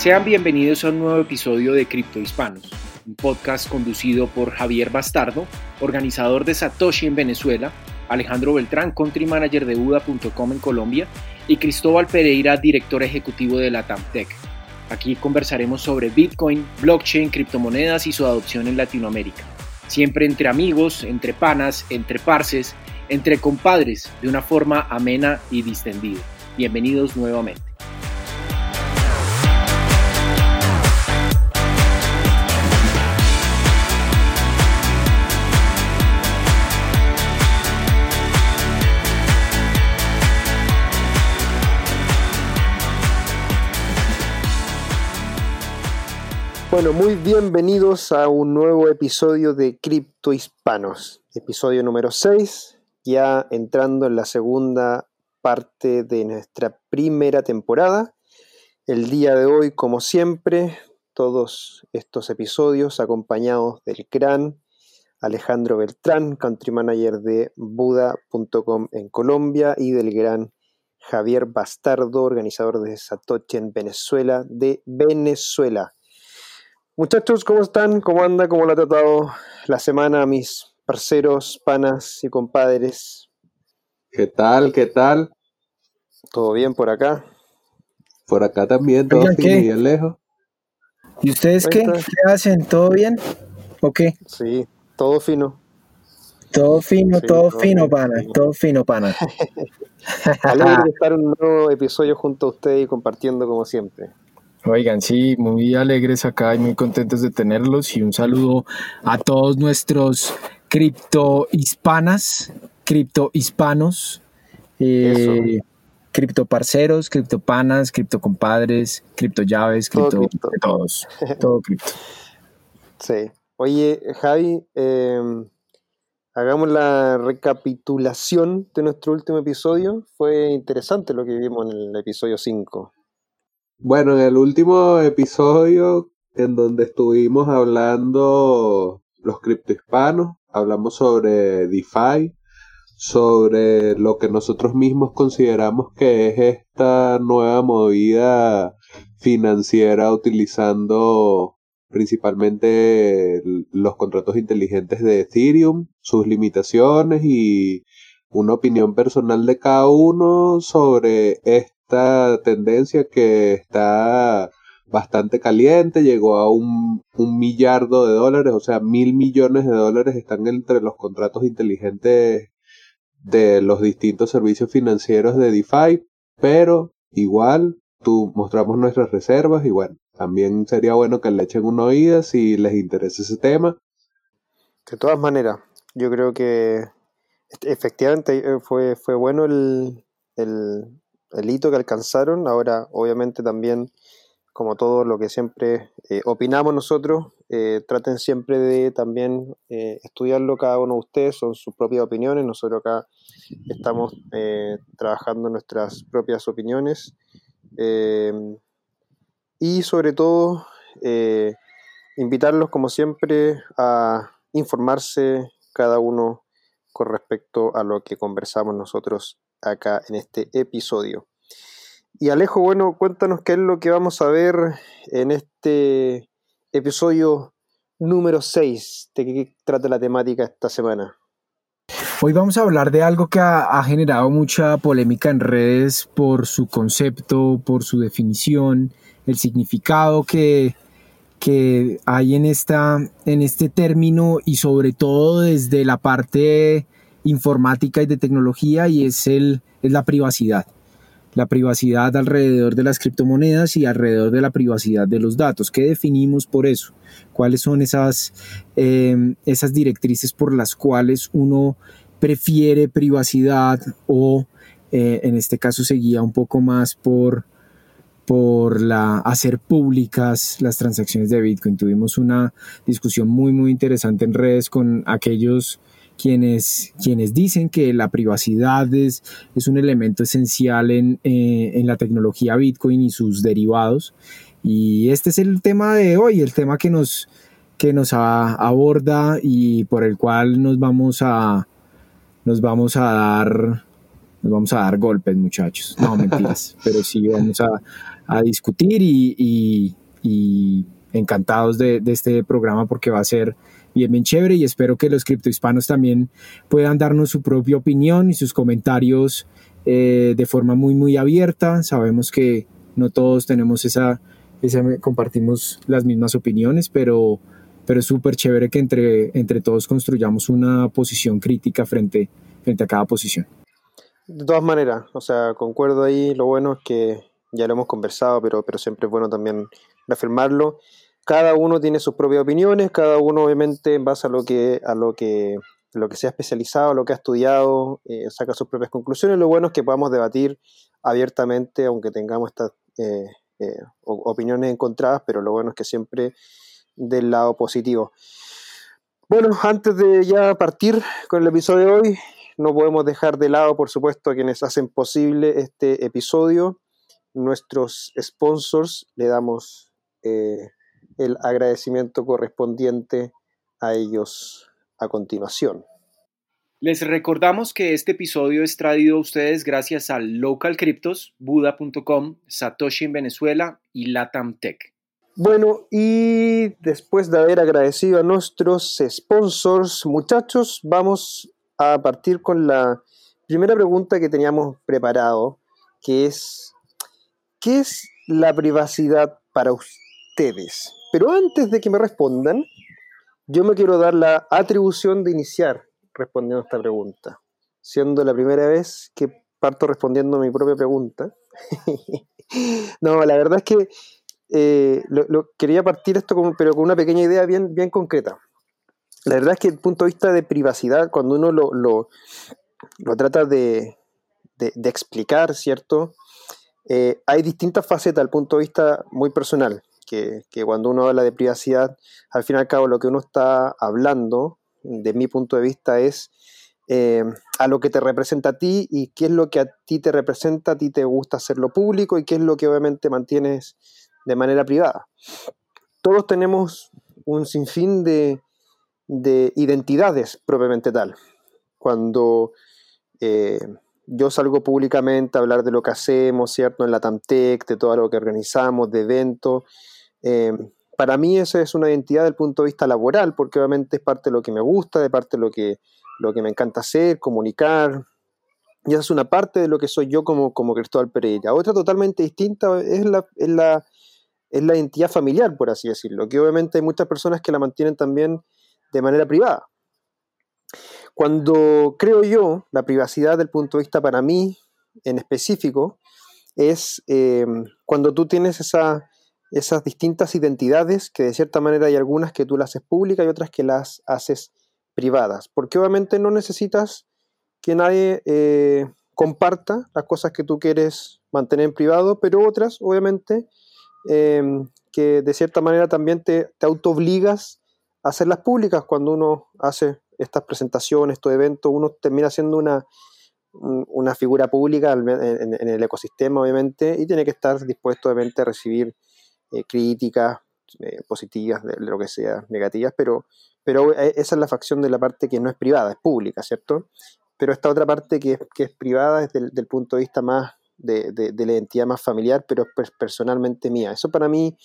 Sean bienvenidos a un nuevo episodio de Cripto Hispanos, un podcast conducido por Javier Bastardo, organizador de Satoshi en Venezuela, Alejandro Beltrán, country manager de Buda.com en Colombia, y Cristóbal Pereira, director ejecutivo de la TAMTEC. Aquí conversaremos sobre Bitcoin, blockchain, criptomonedas y su adopción en Latinoamérica. Siempre entre amigos, entre panas, entre parces, entre compadres, de una forma amena y distendida. Bienvenidos nuevamente. Bueno, muy bienvenidos a un nuevo episodio de Cripto Hispanos, episodio número 6, ya entrando en la segunda parte de nuestra primera temporada. El día de hoy, como siempre, todos estos episodios acompañados del gran Alejandro Beltrán, country manager de Buda.com en Colombia, y del gran Javier Bastardo, organizador de Satoshi en Venezuela, de Venezuela. Muchachos, ¿cómo están? ¿Cómo anda? ¿Cómo lo ha tratado la semana mis parceros, panas y compadres? ¿Qué tal? ¿Qué tal? ¿Todo bien por acá? Por acá también, todo bien lejos. ¿Y ustedes qué? ¿Qué hacen? ¿Todo bien? ¿O qué? Sí, todo fino. Todo fino, Sí, todo todo fino, bien, pana, todo fino, pana. Alegre de estar en un nuevo episodio junto a ustedes y compartiendo como siempre. Oigan, sí, muy alegres acá y muy contentos de tenerlos y un saludo a todos nuestros cripto hispanas, cripto hispanos, eh, cripto parceros, cripto panas, cripto compadres, cripto llaves, cripto todos, todo cripto. Sí. Oye, Javi, eh, hagamos la recapitulación de nuestro último episodio. Fue interesante lo que vimos en el episodio 5. Bueno, en el último episodio en donde estuvimos hablando los criptohispanos, hablamos sobre DeFi, sobre lo que nosotros mismos consideramos que es esta nueva movida financiera utilizando principalmente los contratos inteligentes de Ethereum, sus limitaciones y una opinión personal de cada uno sobre esta tendencia que está bastante caliente, llegó a un, un millardo de dólares, o sea, mil millones de dólares están entre los contratos inteligentes de los distintos servicios financieros de DeFi, pero igual tú mostramos nuestras reservas y bueno, también sería bueno que le echen una oída si les interesa ese tema. De todas maneras, yo creo que este, efectivamente eh, fue, fue bueno el, el, el hito que alcanzaron. Ahora, obviamente, también, como todo lo que siempre eh, opinamos nosotros, eh, traten siempre de también eh, estudiarlo cada uno de ustedes, son sus propias opiniones. Nosotros acá estamos trabajando nuestras propias opiniones. Y sobre todo, invitarlos, como siempre, a informarse cada uno con respecto a lo que conversamos nosotros acá en este episodio. Y Alejo, bueno, cuéntanos qué es lo que vamos a ver en este episodio número 6. ¿De qué trata la temática esta semana? Hoy vamos a hablar de algo que ha, ha generado mucha polémica en redes por su concepto, por su definición, el significado que, que hay en, esta, en este término y sobre todo desde la parte informática y de tecnología y es, el, es la privacidad. La privacidad alrededor de las criptomonedas y alrededor de la privacidad de los datos. ¿Qué definimos por eso? ¿Cuáles son esas, eh, esas directrices por las cuales uno prefiere privacidad o eh, en este caso se guía un poco más por, por la, hacer públicas las transacciones de Bitcoin. Tuvimos una discusión muy muy interesante en redes con aquellos quienes, quienes dicen que la privacidad es, es un elemento esencial en, eh, en la tecnología Bitcoin y sus derivados. Y este es el tema de hoy, el tema que nos, que nos a- aborda y por el cual nos vamos a, nos vamos a dar nos vamos a dar golpes, muchachos. No, mentiras. pero sí vamos a, discutir y, encantados de, este programa porque va a ser bien, bien chévere y espero que los criptohispanos también puedan darnos su propia opinión y sus comentarios eh, de forma muy, muy abierta. Sabemos que no todos tenemos esa, esa compartimos las mismas opiniones, pero, pero es súper chévere que entre, entre todos construyamos una posición crítica frente, frente a cada posición. De todas maneras, o sea, concuerdo ahí, lo bueno es que ya lo hemos conversado, pero, pero siempre es bueno también reafirmarlo. Cada uno tiene sus propias opiniones, cada uno obviamente en base a lo que, a lo que, lo que se ha especializado, lo que ha estudiado, eh, saca sus propias conclusiones. Lo bueno es que podamos debatir abiertamente, aunque tengamos estas eh, eh, opiniones encontradas, pero lo bueno es que siempre del lado positivo. Bueno, antes de ya partir con el episodio de hoy, no podemos dejar de lado, por supuesto, a quienes hacen posible este episodio. Nuestros sponsors, le damos el agradecimiento correspondiente a ellos a continuación. Les recordamos que este episodio es traído a ustedes gracias a Local Cryptos, Buda.com, Satoshi en Venezuela y Latam Tech. Bueno, y después de haber agradecido a nuestros sponsors, muchachos, vamos a partir con la primera pregunta que teníamos preparado, que es, ¿qué es la privacidad para ustedes? Pero antes de que me respondan, yo me quiero dar la atribución de iniciar respondiendo a esta pregunta, siendo la primera vez que parto respondiendo a mi propia pregunta. no, la verdad es que eh, lo, quería partir esto, pero con una pequeña idea bien, bien concreta. La verdad es que el punto de vista de privacidad, cuando uno lo, lo, trata de, de, explicar, ¿cierto? Eh, hay distintas facetas al punto de vista muy personal, que, cuando uno habla de privacidad, al fin y al cabo lo que uno está hablando de mi punto de vista, es eh, a lo que te representa a ti y qué es lo que a ti te representa, a ti te gusta hacerlo público y qué es lo que obviamente mantienes de manera privada. Todos tenemos un sinfín de, de identidades propiamente tal. Cuando eh, yo salgo públicamente a hablar de lo que hacemos, ¿cierto? En la TAMTEC, de todo lo que organizamos, de eventos, eh, para mí esa es una identidad del punto de vista laboral, porque obviamente es parte de lo que me gusta, de parte de lo que, lo que me encanta hacer, comunicar. Y esa es una parte de lo que soy yo como, como Cristóbal Pereira. Otra totalmente distinta es la, es la, es la identidad familiar, por así decirlo, que obviamente hay muchas personas que la mantienen también de manera privada. Cuando creo yo, la privacidad del punto de vista para mí en específico, es eh, cuando tú tienes esa, esas distintas identidades, que de cierta manera hay algunas que tú las haces públicas y otras que las haces privadas, porque obviamente no necesitas que nadie eh, comparta las cosas que tú quieres mantener en privado, pero otras, obviamente, em, que de cierta manera también te, te auto-obligas a hacerlas públicas cuando uno hace estas presentaciones, estos eventos, uno termina siendo una, una figura pública en, en, el ecosistema, obviamente, y tiene que estar dispuesto, obviamente, a recibir eh, críticas eh, positivas, de, lo que sea, negativas, pero, pero eh, esa es la facción de la parte que no es privada, es pública, ¿cierto? Pero esta otra parte que, que es privada es del, punto de vista más de, de, la identidad más familiar, pero personalmente mía. Eso para mí,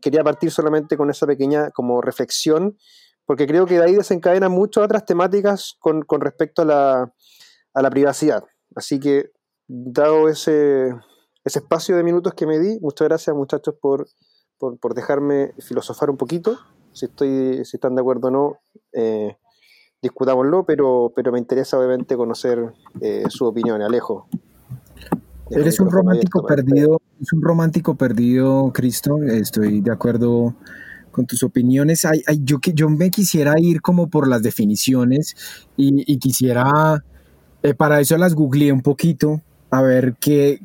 quería partir solamente con esa pequeña como reflexión, porque creo que de ahí desencadenan muchas otras temáticas con, con respecto a la, a la privacidad. Así que, dado ese, ese espacio de minutos que me di. Muchas gracias muchachos por, por, dejarme filosofar un poquito. Si, estoy, si están de acuerdo o no, eh, discutámoslo, pero, pero me interesa obviamente conocer eh, su opinión. Alejo. Eres un romántico perdido, es un romántico perdido, Cristo. Estoy de acuerdo con tus opiniones. yo, yo me quisiera ir como por las definiciones y, quisiera, eh, para eso las googleé un poquito a ver qué,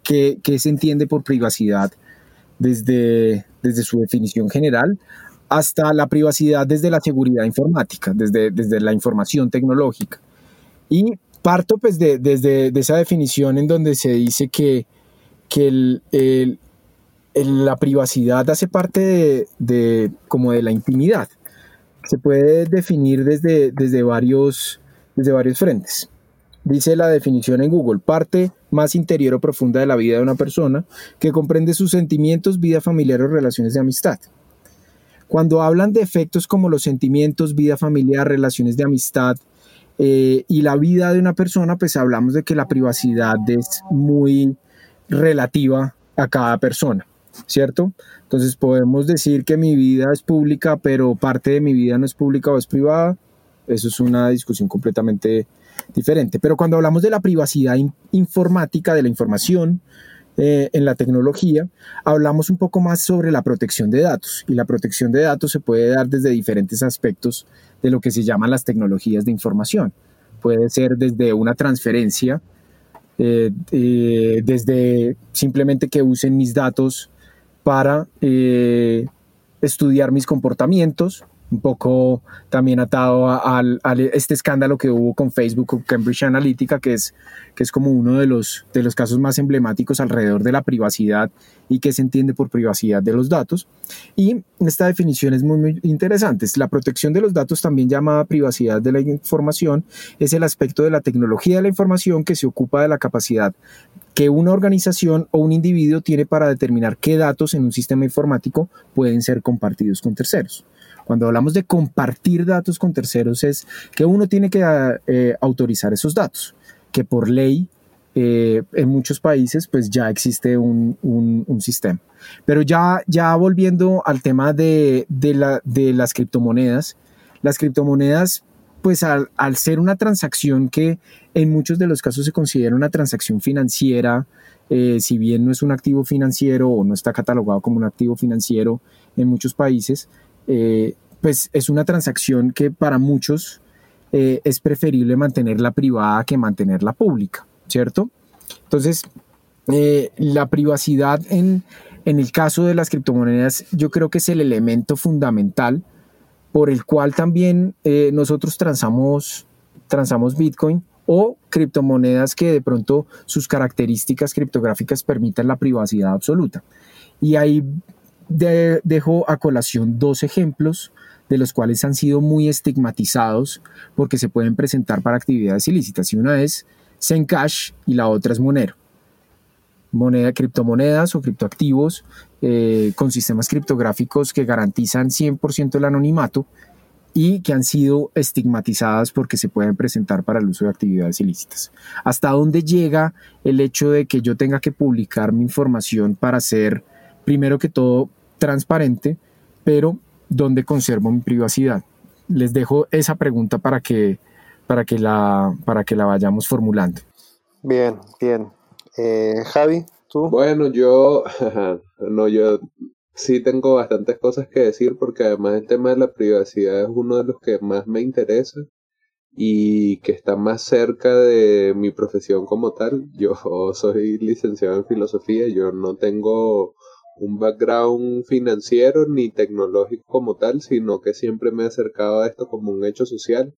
se entiende por privacidad desde, su definición general hasta la privacidad desde la seguridad informática, desde, la información tecnológica. Y parto pues de, desde de esa definición en donde se dice que, la privacidad hace parte de, de, como de la intimidad. Se puede definir desde varios frentes. Dice la definición en Google, parte más interior o profunda de la vida de una persona, que comprende sus sentimientos, vida familiar o relaciones de amistad. Cuando hablan de efectos como los sentimientos, vida familiar, relaciones de amistad eh, y la vida de una persona, pues hablamos de que la privacidad es muy relativa a cada persona, ¿cierto? Entonces podemos decir que mi vida es pública, pero parte de mi vida no es pública o es privada. Eso es una discusión completamente diferente. Pero cuando hablamos de la privacidad informática, de la información eh, en la tecnología, hablamos un poco más sobre la protección de datos. Y la protección de datos se puede dar desde diferentes aspectos de lo que se llaman las tecnologías de información. Puede ser desde una transferencia, eh, eh, desde simplemente que usen mis datos para estudiar mis comportamientos, un poco también atado a, este escándalo que hubo con Facebook, con Cambridge Analytica, que es, que es como uno de los, de los casos más emblemáticos alrededor de la privacidad y que se entiende por privacidad de los datos. Y esta definición es muy, muy interesante. La protección de los datos, también llamada privacidad de la información, es el aspecto de la tecnología de la información que se ocupa de la capacidad que una organización o un individuo tiene para determinar qué datos en un sistema informático pueden ser compartidos con terceros. Cuando hablamos de compartir datos con terceros es que uno tiene que eh, autorizar esos datos, que por ley eh, en muchos países pues ya existe un, sistema. Pero ya, volviendo al tema de las criptomonedas, las criptomonedas pues al, ser una transacción que en muchos de los casos se considera una transacción financiera, eh, si bien no es un activo financiero o no está catalogado como un activo financiero en muchos países, eh, pues es una transacción que para muchos eh, es preferible mantenerla privada que mantenerla pública, ¿cierto? Entonces, eh, la privacidad en, el caso de las criptomonedas yo creo que es el elemento fundamental por el cual también nosotros transamos, transamos Bitcoin o criptomonedas que de pronto sus características criptográficas permitan la privacidad absoluta. Y ahí dejo a colación dos ejemplos de los cuales han sido muy estigmatizados porque se pueden presentar para actividades ilícitas. Y una es Zencash y la otra es Monero. Moneda, criptomonedas o criptoactivos eh, con sistemas criptográficos que garantizan 100% el anonimato y que han sido estigmatizadas porque se pueden presentar para el uso de actividades ilícitas. ¿Hasta dónde llega el hecho de que yo tenga que publicar mi información para ser, primero que todo, transparente, pero donde conservo mi privacidad? Les dejo esa pregunta para que, para que, la, para que la vayamos formulando. Bien, bien. Eh, Javi, tú. Bueno, yo, no, yo sí tengo bastantes cosas que decir porque además el tema de la privacidad es uno de los que más me interesa y que está más cerca de mi profesión como tal. Yo soy licenciado en filosofía, yo no tengo un background financiero ni tecnológico como tal, sino que siempre me he acercado a esto como un hecho social.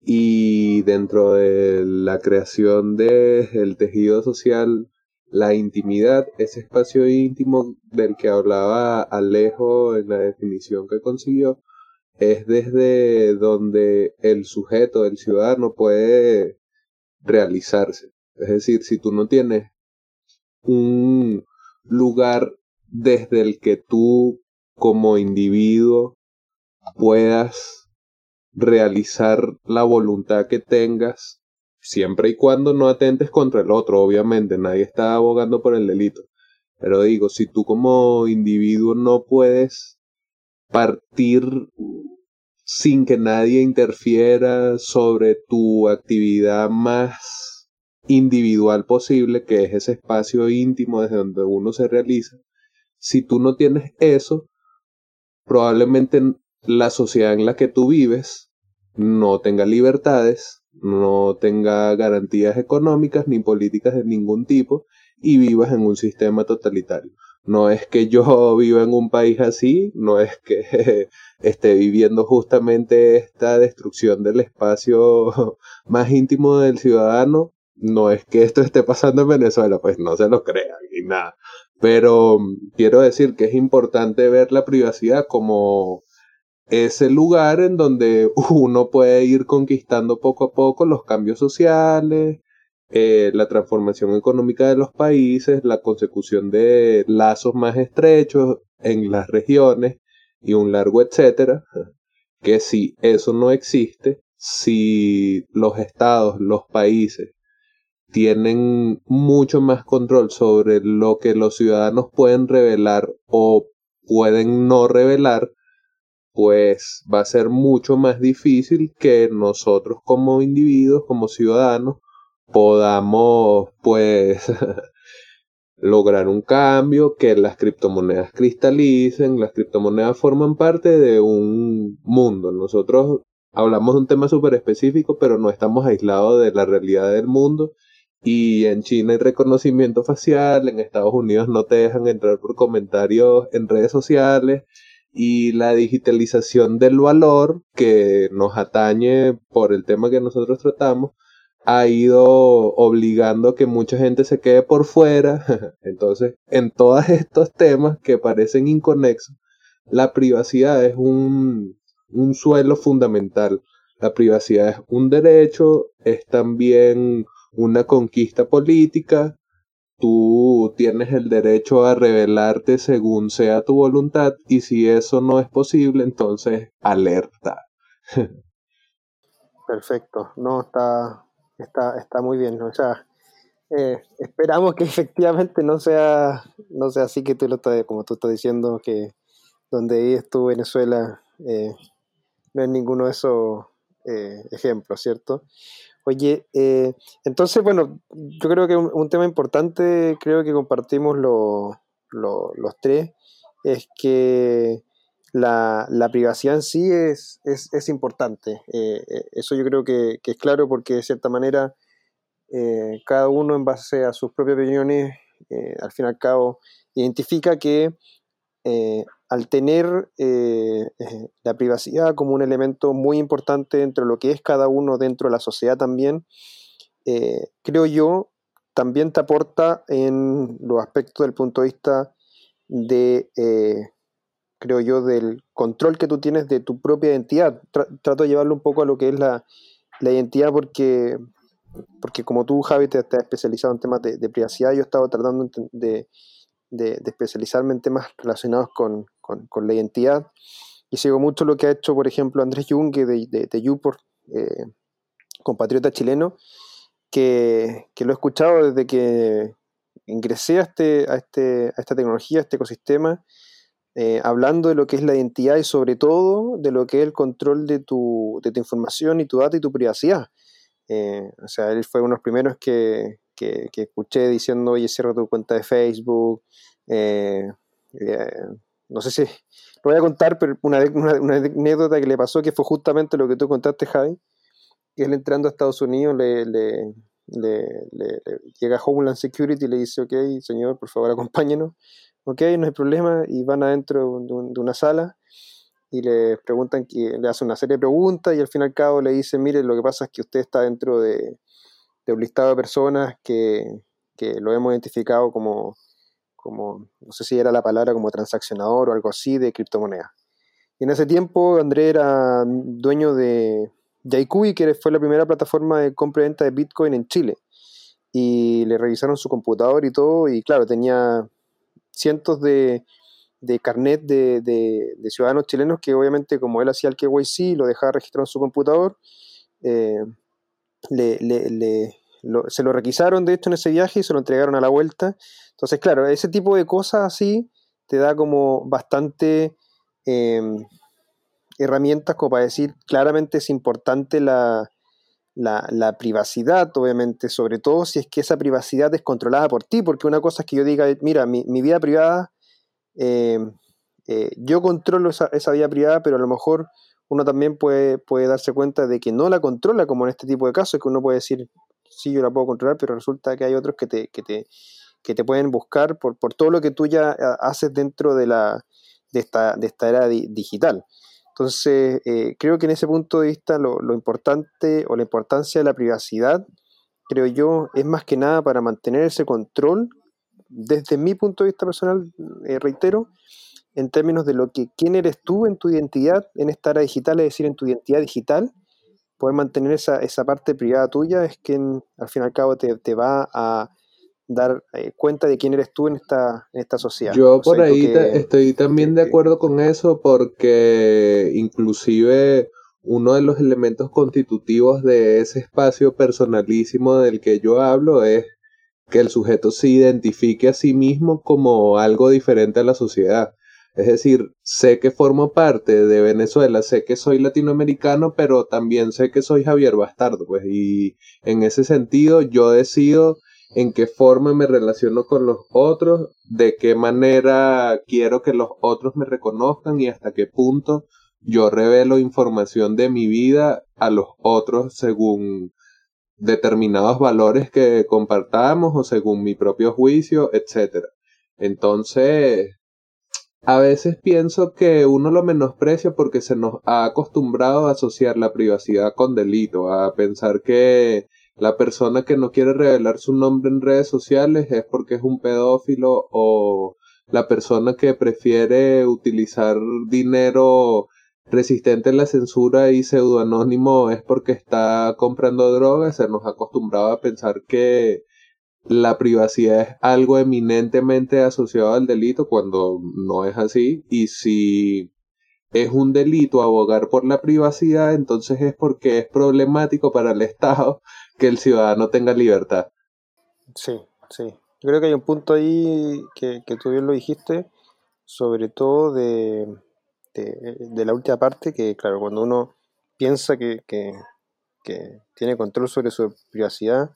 Y dentro de la creación del tejido social, la intimidad, ese espacio íntimo del que hablaba Alejo en la definición que consiguió, es desde donde el sujeto, el ciudadano puede realizarse. Es decir, si tú no tienes un lugar desde el que tú como individuo puedas realizar la voluntad que tengas, siempre y cuando no atentes contra el otro, obviamente, nadie está abogando por el delito. Pero digo, si tú como individuo no puedes partir sin que nadie interfiera sobre tu actividad más individual posible, que es ese espacio íntimo desde donde uno se realiza, si tú no tienes eso, probablemente la sociedad en la que tú vives no tenga libertades, no tenga garantías económicas ni políticas de ningún tipo y vivas en un sistema totalitario. No es que yo viva en un país así, no es que esté viviendo justamente esta destrucción del espacio más íntimo del ciudadano, no es que esto esté pasando en Venezuela, pues no se lo crean y nada. Pero mm, quiero decir que es importante ver la privacidad como ese lugar en donde uno puede ir conquistando poco a poco los cambios sociales eh, la transformación económica de los países, la consecución de lazos más estrechos en las regiones y un largo etcétera, que si eso no existe, si los estados, los países tienen mucho más control sobre lo que los ciudadanos pueden revelar o pueden no revelar, pues va a ser mucho más difícil que nosotros como individuos, como ciudadanos, podamos pues lograr un cambio, que las criptomonedas cristalicen, las criptomonedas forman parte de un mundo. Nosotros hablamos de un tema súper específico, pero no estamos aislados de la realidad del mundo. Y en China hay reconocimiento facial, en Estados Unidos no te dejan entrar por comentarios en redes sociales y la digitalización del valor que nos atañe por el tema que nosotros tratamos ha ido obligando a que mucha gente se quede por fuera. Entonces, en todos estos temas que parecen inconexos, la privacidad es un, un suelo fundamental. La privacidad es un derecho, es también una conquista política. Tú tienes el derecho a revelarte según sea tu voluntad y si eso no es posible, entonces alerta. Perfecto, no está está, está muy bien. O sea, eh, esperamos que efectivamente no sea, no sea así que tú lo estás, como tú estás diciendo, que donde vives tú, Venezuela, eh, no es ninguno de esos eh, ejemplos, ¿cierto? Oye, entonces, bueno, yo creo que un, tema importante, creo que compartimos los tres, es que la, privacidad en sí es, es, importante. Eh, eh, eso yo creo que, es claro porque de cierta manera eh, cada uno en base a sus propias opiniones, al fin y al cabo, identifica que al tener la privacidad como un elemento muy importante dentro de lo que es cada uno dentro de la sociedad también, creo yo, también te aporta en los aspectos del punto de vista de creo yo, del control que tú tienes de tu propia identidad. trato de llevarlo un poco a lo que es la, identidad porque, porque como tú, Javi, te, has especializado en temas de, privacidad, yo he estado tratando de, especializarme en temas relacionados con, la identidad y sigo mucho lo que ha hecho, por ejemplo, Andrés Junge de, de, de eh, compatriota chileno, que, lo he escuchado desde que ingresé a, este, a, este, a esta tecnología, a este ecosistema, eh, hablando de lo que es la identidad y sobre todo de lo que es el control de tu, de tu información y tu data y tu privacidad. Eh, o sea, él fue uno de los primeros que, que, escuché diciendo, oye, cierra tu cuenta de Facebook. Eh, no sé si lo voy a contar, pero una, una, anécdota que le pasó que fue justamente lo que tú contaste, Javi, que él entrando a Estados Unidos le, le, le llega a Homeland Security y le dice, ok, señor, por favor, acompáñenos ok, no hay problema, y van adentro de, una sala y le preguntan, que, le hacen una serie de preguntas y al fin y al cabo le dicen, mire, lo que pasa es que usted está dentro de, un listado de personas que, lo hemos identificado como, como, no sé si era la palabra como transaccionador o algo así de criptomonedas. Y en ese tiempo André era dueño de Yaikui, que fue la primera plataforma de compra y venta de Bitcoin en Chile. Y le revisaron su computador y todo, y claro, tenía cientos de, de carnet de, ciudadanos chilenos que obviamente como él hacía el KYC, lo dejaba registrado en su computador, eh, se lo requisaron de hecho en ese viaje y se lo entregaron a la vuelta. Entonces, claro, ese tipo de cosas así te da como bastante em, herramientas como para decir claramente es importante la, la, privacidad, obviamente, sobre todo si es que esa privacidad es controlada por ti, porque una cosa es que yo diga, mira, mi, vida privada, eh, eh, yo controlo esa, esa, vida privada, pero a lo mejor uno también puede, puede darse cuenta de que no la controla, como en este tipo de casos, que uno puede decir, sí, yo la puedo controlar, pero resulta que hay otros que te, que te, que te pueden buscar por, por todo lo que tú ya eh, haces dentro de, la, de, esta, de esta era digital. Entonces, eh, creo que en ese punto de vista lo, importante o la importancia de la privacidad, creo yo, es más que nada para mantener ese control, desde mi punto de vista personal, eh, reitero, en términos de lo que quién eres tú en tu identidad, en esta era digital, es decir, en tu identidad digital, poder mantener esa, esa parte privada tuya es quien al fin y al cabo te, te va a dar eh, cuenta de quién eres tú en esta, en esta sociedad. Yo por ahí estoy también de acuerdo con eso porque inclusive uno de los elementos constitutivos de ese espacio personalísimo del que yo hablo es que el sujeto se identifique a sí mismo como algo diferente a la sociedad. Es decir, sé que formo parte de Venezuela, sé que soy latinoamericano, pero también sé que soy Javier Bastardo, pues, y en ese sentido yo decido en qué forma me relaciono con los otros, de qué manera quiero que los otros me reconozcan y hasta qué punto yo revelo información de mi vida a los otros según determinados valores que compartamos o según mi propio juicio, etc. Entonces, a veces pienso que uno lo menosprecia porque se nos ha acostumbrado a asociar la privacidad con delito, a pensar que la persona que no quiere revelar su nombre en redes sociales es porque es un pedófilo o la persona que prefiere utilizar dinero resistente a la censura y pseudoanónimo es porque está comprando drogas, se nos ha acostumbrado a pensar que la privacidad es algo eminentemente asociado al delito cuando no es así y si es un delito abogar por la privacidad entonces es porque es problemático para el Estado que el ciudadano tenga libertad. Sí, sí. Yo creo que hay un punto ahí que, que tú bien lo dijiste, sobre todo de, de, la última parte, que claro, cuando uno piensa que, que, que tiene control sobre su privacidad,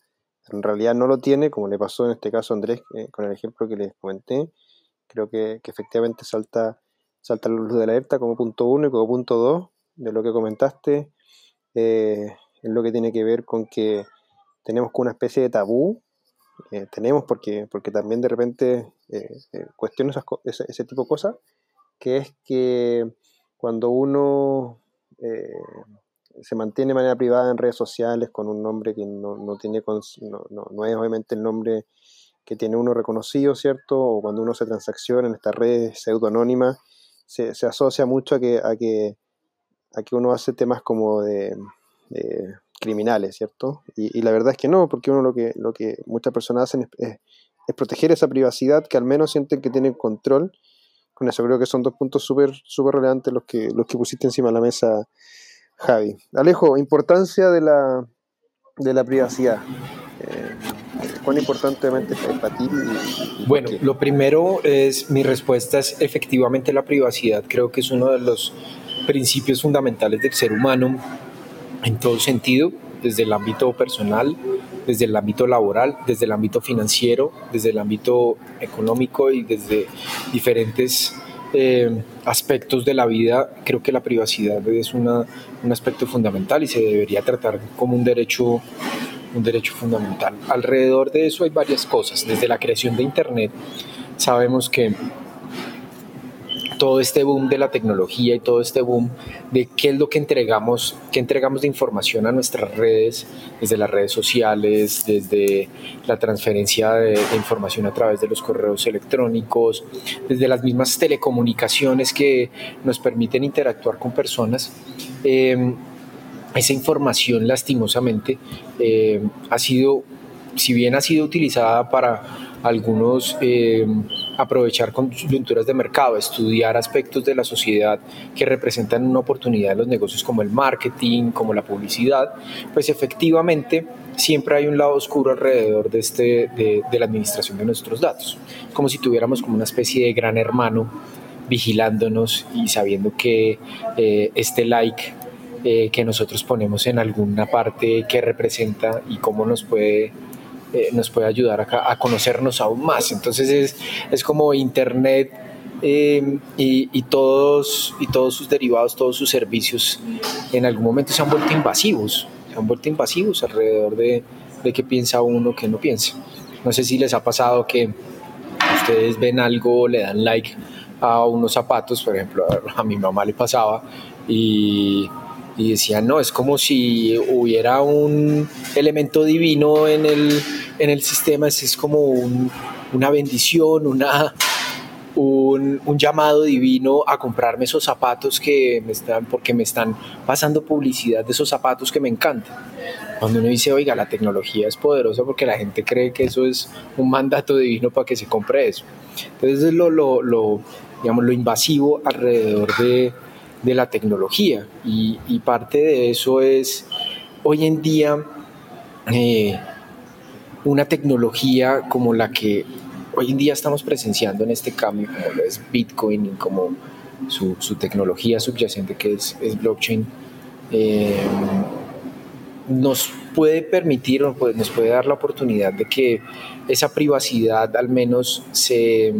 en realidad no lo tiene, como le pasó en este caso a Andrés eh, con el ejemplo que les comenté. Creo que, efectivamente salta, salta la luz de la alerta como punto uno y como punto dos de lo que comentaste. Eh, es lo que tiene que ver con que tenemos una especie de tabú. Eh, tenemos porque, porque también de repente cuestiono ese, ese, tipo de cosas, que es que cuando uno se mantiene de manera privada en redes sociales con un nombre que no, tiene no, no, es obviamente el nombre que tiene uno reconocido, ¿cierto? O cuando uno se transacciona en estas redes pseudoanónimas, se, se asocia mucho a que, a que, a que uno hace temas como de, criminales, ¿cierto? Y, la verdad es que no, porque uno lo que, lo que muchas personas hacen es, es, proteger esa privacidad que al menos sienten que tienen control. Con eso creo que son dos puntos súper super relevantes los que, los que pusiste encima de la mesa Javi. Alejo, importancia de la, de la privacidad. Eh, ¿Cuán importantemente es para ti? bueno, lo primero es, mi respuesta es efectivamente la privacidad. Creo que es uno de los principios fundamentales del ser humano en todo sentido, desde el ámbito personal, desde el ámbito laboral, desde el ámbito financiero, desde el ámbito económico y desde diferentes eh, aspectos de la vida, creo que la privacidad es una, un aspecto fundamental y se debería tratar como un derecho, un derecho fundamental. Alrededor de eso hay varias cosas. Desde la creación de Internet sabemos que todo este boom de la tecnología y todo este boom de qué es lo que entregamos, qué entregamos de información a nuestras redes, desde las redes sociales, desde la transferencia de, información a través de los correos electrónicos, desde las mismas telecomunicaciones que nos permiten interactuar con personas. Em, esa información lastimosamente eh, ha sido, si bien ha sido utilizada para algunos eh, aprovechar coyunturas de mercado, estudiar aspectos de la sociedad que representan una oportunidad en los negocios como el marketing, como la publicidad, pues efectivamente siempre hay un lado oscuro alrededor de, este, de, la administración de nuestros datos, como si tuviéramos como una especie de gran hermano vigilándonos y sabiendo que eh, este like eh, que nosotros ponemos en alguna parte que representa y cómo nos puede eh, nos puede ayudar a, a, conocernos aún más. Entonces es, es como Internet eh, y, todos, y todos sus derivados, todos sus servicios en algún momento se han vuelto invasivos, se han vuelto invasivos alrededor de, de qué piensa uno, qué no piensa. No sé si les ha pasado que ustedes ven algo, le dan like a unos zapatos, por ejemplo, a mi mamá le pasaba y y decían, no, es como si hubiera un elemento divino en el, en el sistema, es, es como una bendición, una, un, un, llamado divino a comprarme esos zapatos que me están, porque me están pasando publicidad de esos zapatos que me encantan. Cuando uno dice, oiga, la tecnología es poderosa porque la gente cree que eso es un mandato divino para que se compre eso. Entonces es lo, lo, lo digamos, lo invasivo alrededor de, de la tecnología. Y, parte de eso es hoy en día eh, una tecnología como la que hoy en día estamos presenciando en este cambio, como lo es Bitcoin y como su, tecnología subyacente que es, blockchain, eh, nos puede permitir o nos puede dar la oportunidad de que esa privacidad al menos se,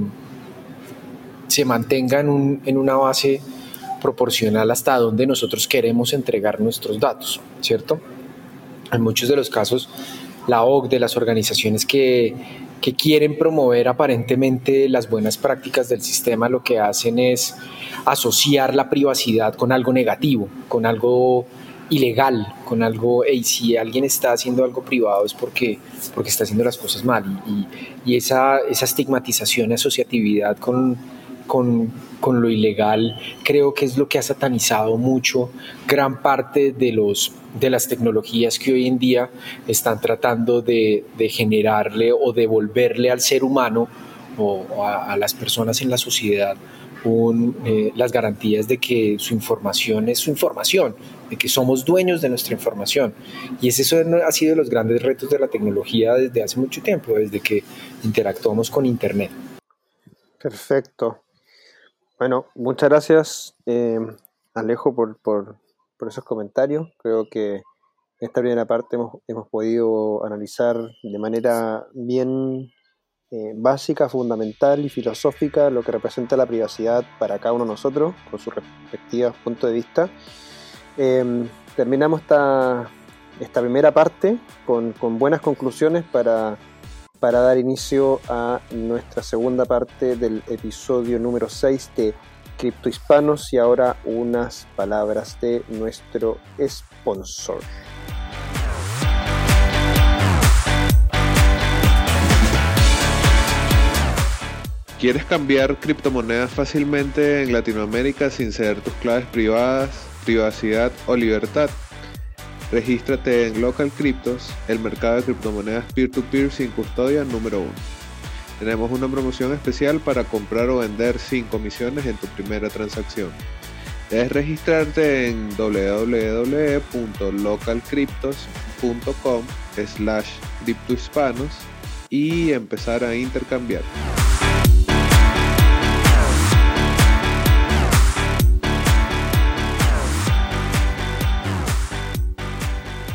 se mantenga en, un, en una base proporcional hasta donde nosotros queremos entregar nuestros datos, ¿cierto? En muchos de los casos, la OCDE, las organizaciones que, que quieren promover aparentemente las buenas prácticas del sistema, lo que hacen es asociar la privacidad con algo negativo, con algo ilegal, con algo, y si alguien está haciendo algo privado es porque, porque está haciendo las cosas mal. Y, y esa, esa estigmatización, asociatividad con, con, con, lo ilegal, creo que es lo que ha satanizado mucho gran parte de, los, de las tecnologías que hoy en día están tratando de, de generarle o devolverle al ser humano o a, las personas en la sociedad un, eh, las garantías de que su información es su información, de que somos dueños de nuestra información. Y eso ha sido los grandes retos de la tecnología desde hace mucho tiempo, desde que interactuamos con Internet. Perfecto. Bueno, muchas gracias eh, Alejo por, por, esos comentarios. Creo que en esta primera parte hemos, hemos podido analizar de manera bien eh, básica, fundamental y filosófica lo que representa la privacidad para cada uno de nosotros, con sus respectivos puntos de vista. Eh, terminamos esta, esta, primera parte con, con buenas conclusiones para, para, dar inicio a nuestra segunda parte del episodio número 6 de Cripto Hispanos y ahora unas palabras de nuestro sponsor. ¿Quieres cambiar criptomonedas fácilmente en Latinoamérica sin ceder tus claves privadas, privacidad o libertad? Regístrate en Local Cryptos, el mercado de criptomonedas peer-to-peer sin custodia número 1. Tenemos una promoción especial para comprar o vender sin comisiones en tu primera transacción. Debes registrarte en www.localcryptos.com slash criptohispanos y empezar a intercambiar.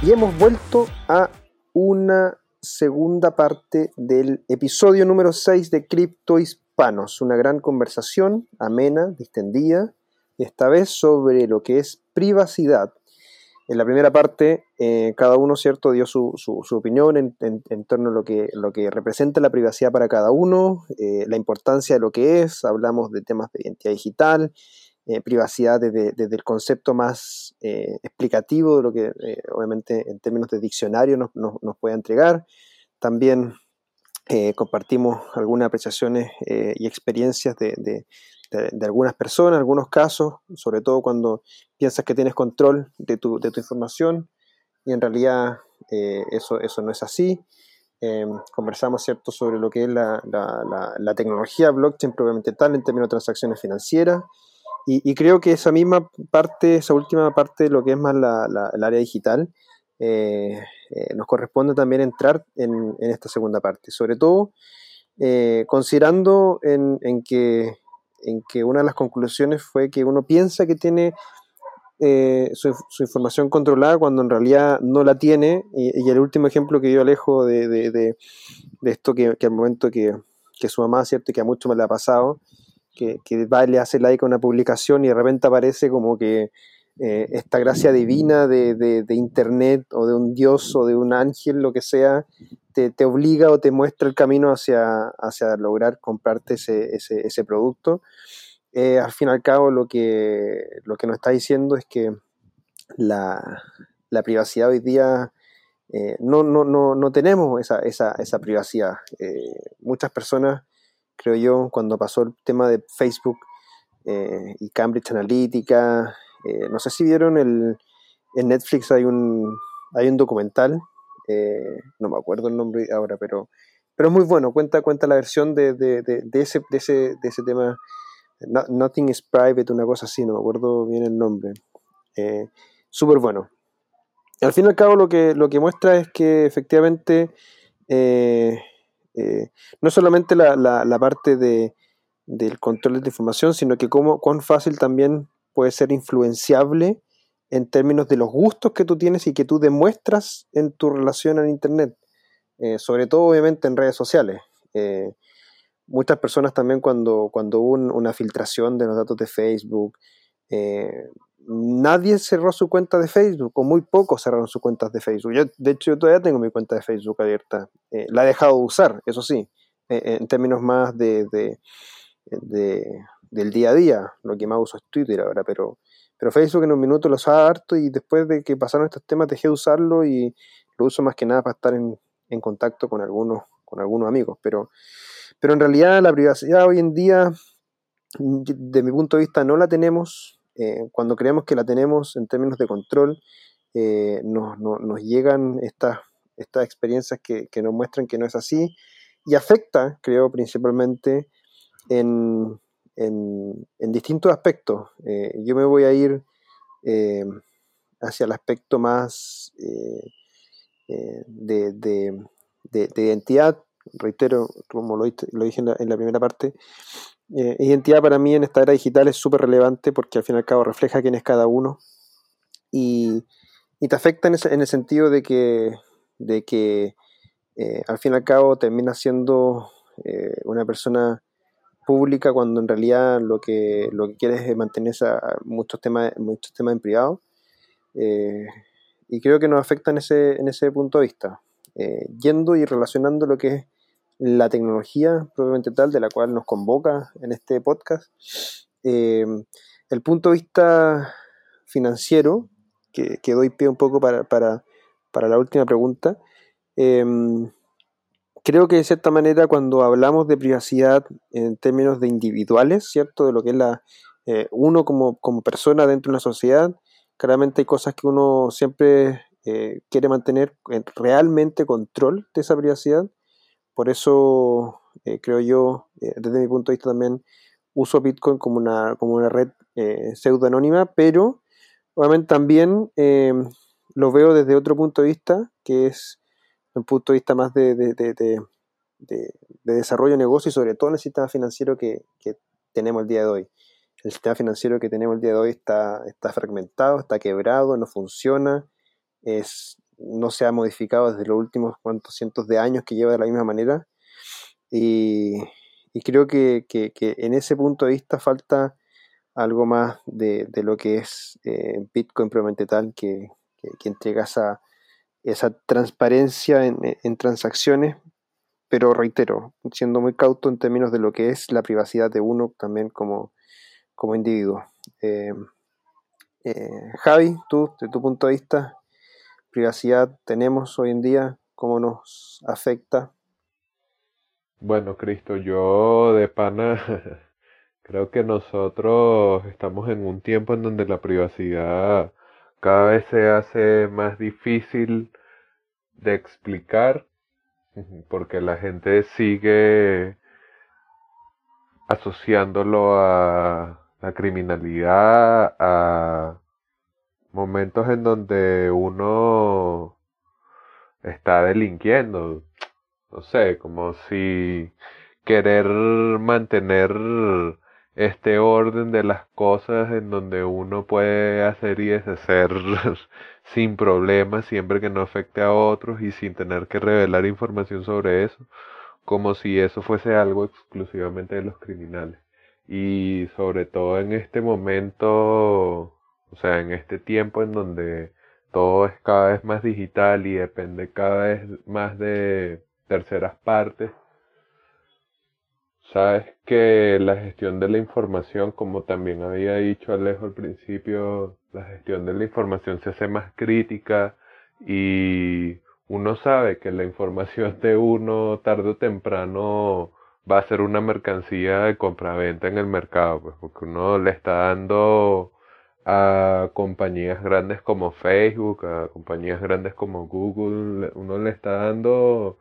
Y hemos vuelto a una segunda parte del episodio número 6 de Cripto Hispanos, una gran conversación amena, distendida, esta vez sobre lo que es privacidad. En la primera parte, eh, cada uno cierto dio su, su, opinión en, torno a lo que, lo que representa la privacidad para cada uno, eh, la importancia de lo que es, hablamos de temas de identidad digital, eh, privacidad desde, desde, el concepto más eh, explicativo de lo que eh, obviamente en términos de diccionario nos, nos, nos puede entregar. También eh, compartimos algunas apreciaciones y experiencias de, de, de, algunas personas, algunos casos, sobre todo cuando piensas que tienes control de tu, tu información y en realidad eso, eso no es así. Eh, conversamos cierto sobre lo que es la, la, la, la, tecnología blockchain propiamente tal en términos de transacciones financieras y, y, creo que esa misma parte, esa última parte lo que es más la, la, el área digital, eh, eh, nos corresponde también entrar en, en, esta segunda parte, sobre todo eh, considerando en, en, que, en que una de las conclusiones fue que uno piensa que tiene su, información controlada cuando en realidad no la tiene, y, y el último ejemplo que yo alejo de, de, de, de esto que, que, al momento que, que su mamá, ¿cierto? que a mucho me le ha pasado, que, que va le hace like a una publicación y de repente aparece como que eh, esta gracia divina de, internet o de un dios o de un ángel, lo que sea, te, obliga o te muestra el camino hacia, lograr comprarte ese, producto. Eh, al fin y al cabo lo que, nos está diciendo es que la, privacidad hoy día eh, no, no, no, no tenemos esa, privacidad. Muchas personas creo yo, cuando pasó el tema de Facebook eh, y Cambridge Analytica. Eh, no sé si vieron el, en Netflix hay un, hay un documental, eh, no me acuerdo el nombre ahora, pero, pero es muy bueno, cuenta, cuenta la versión de, de, de, ese, de, ese, de ese tema, Nothing is Private, una cosa así, no me acuerdo bien el nombre. Súper bueno. Al fin y al cabo lo que, lo que muestra es que efectivamente no solamente la, la, parte de, del control de la información, sino que cómo, cuán fácil también puede ser influenciable en términos de los gustos que tú tienes y que tú demuestras en tu relación en Internet, eh, sobre todo obviamente en redes sociales. Eh, muchas personas también cuando, cuando hubo una filtración de los datos de Facebook, eh, nadie cerró su cuenta de Facebook, o muy pocos cerraron sus cuentas de Facebook. Yo, de hecho, yo todavía tengo mi cuenta de Facebook abierta. la he dejado de usar, eso sí, en términos más de de, del día a día. Lo que más uso es Twitter ahora, pero, pero Facebook en un minuto lo usaba harto y después de que pasaron estos temas dejé de usarlo y lo uso más que nada para estar en, en contacto con algunos, con algunos amigos. Pero, pero en realidad la privacidad hoy en día, de mi punto de vista, no la tenemos. Eh, cuando creemos que la tenemos en términos de control, eh, nos, nos, llegan estas, estas experiencias que, que, nos muestran que no es así y afecta, creo, principalmente en, en, distintos aspectos. Eh, yo me voy a ir hacia el aspecto más de, de, de, identidad, reitero, como lo, dije en la, primera parte, identidad para mí en esta era digital es súper relevante porque al fin y al cabo refleja quién es cada uno y, y te afecta en, ese, en el sentido de que, de que al fin y al cabo termina siendo una persona pública cuando en realidad lo que, lo que quieres es mantener muchos, temas, muchos temas en privado. Eh, y creo que nos afecta en ese, en ese punto de vista. Eh, yendo y relacionando lo que es la tecnología probablemente tal, de la cual nos convoca en este podcast, eh, el punto de vista financiero, que, doy pie un poco para, para, para la última pregunta, creo que de cierta manera cuando hablamos de privacidad en términos de individuales, ¿cierto? De lo que es la eh, uno como, como, persona dentro de una sociedad, claramente hay cosas que uno siempre eh, quiere mantener realmente control de esa privacidad. Por eso eh, creo yo, desde mi punto de vista también, uso Bitcoin como una, como una red pseudo anónima, pero obviamente también lo veo desde otro punto de vista, que es un punto de vista más de, de, de, de, desarrollo de negocio y sobre todo en el sistema financiero que, que, tenemos el día de hoy. El sistema financiero que tenemos el día de hoy está, está fragmentado, está quebrado, no funciona, es, no se ha modificado desde los últimos cuantos cientos de años que lleva de la misma manera. Y, y creo que, que, en ese punto de vista falta algo más de, de lo que es eh, Bitcoin probablemente tal que, que, entrega esa, esa transparencia en, transacciones, pero reitero, siendo muy cauto en términos de lo que es la privacidad de uno también como, como individuo. Eh, eh, Javi, tú, de tu punto de vista, privacidad tenemos hoy en día, ¿cómo nos afecta? Bueno, Cristo, yo de pana creo que nosotros estamos en un tiempo en donde la privacidad cada vez se hace más difícil de explicar porque la gente sigue asociándolo a la criminalidad, a momentos en donde uno está delinquiendo. No sé, como si querer mantener este orden de las cosas en donde uno puede hacer y deshacer sin problemas siempre que no afecte a otros y sin tener que revelar información sobre eso, como si eso fuese algo exclusivamente de los criminales. Y sobre todo en este momento, o sea, en este tiempo en donde todo es cada vez más digital y depende cada vez más de terceras partes, Sabes que la gestión de la información, como también había dicho Alejo al principio, la gestión de la información se hace más crítica y uno sabe que la información de uno tarde o temprano va a ser una mercancía de compraventa en el mercado, pues, porque uno le está dando a compañías grandes como Facebook, a compañías grandes como Google, uno le está dando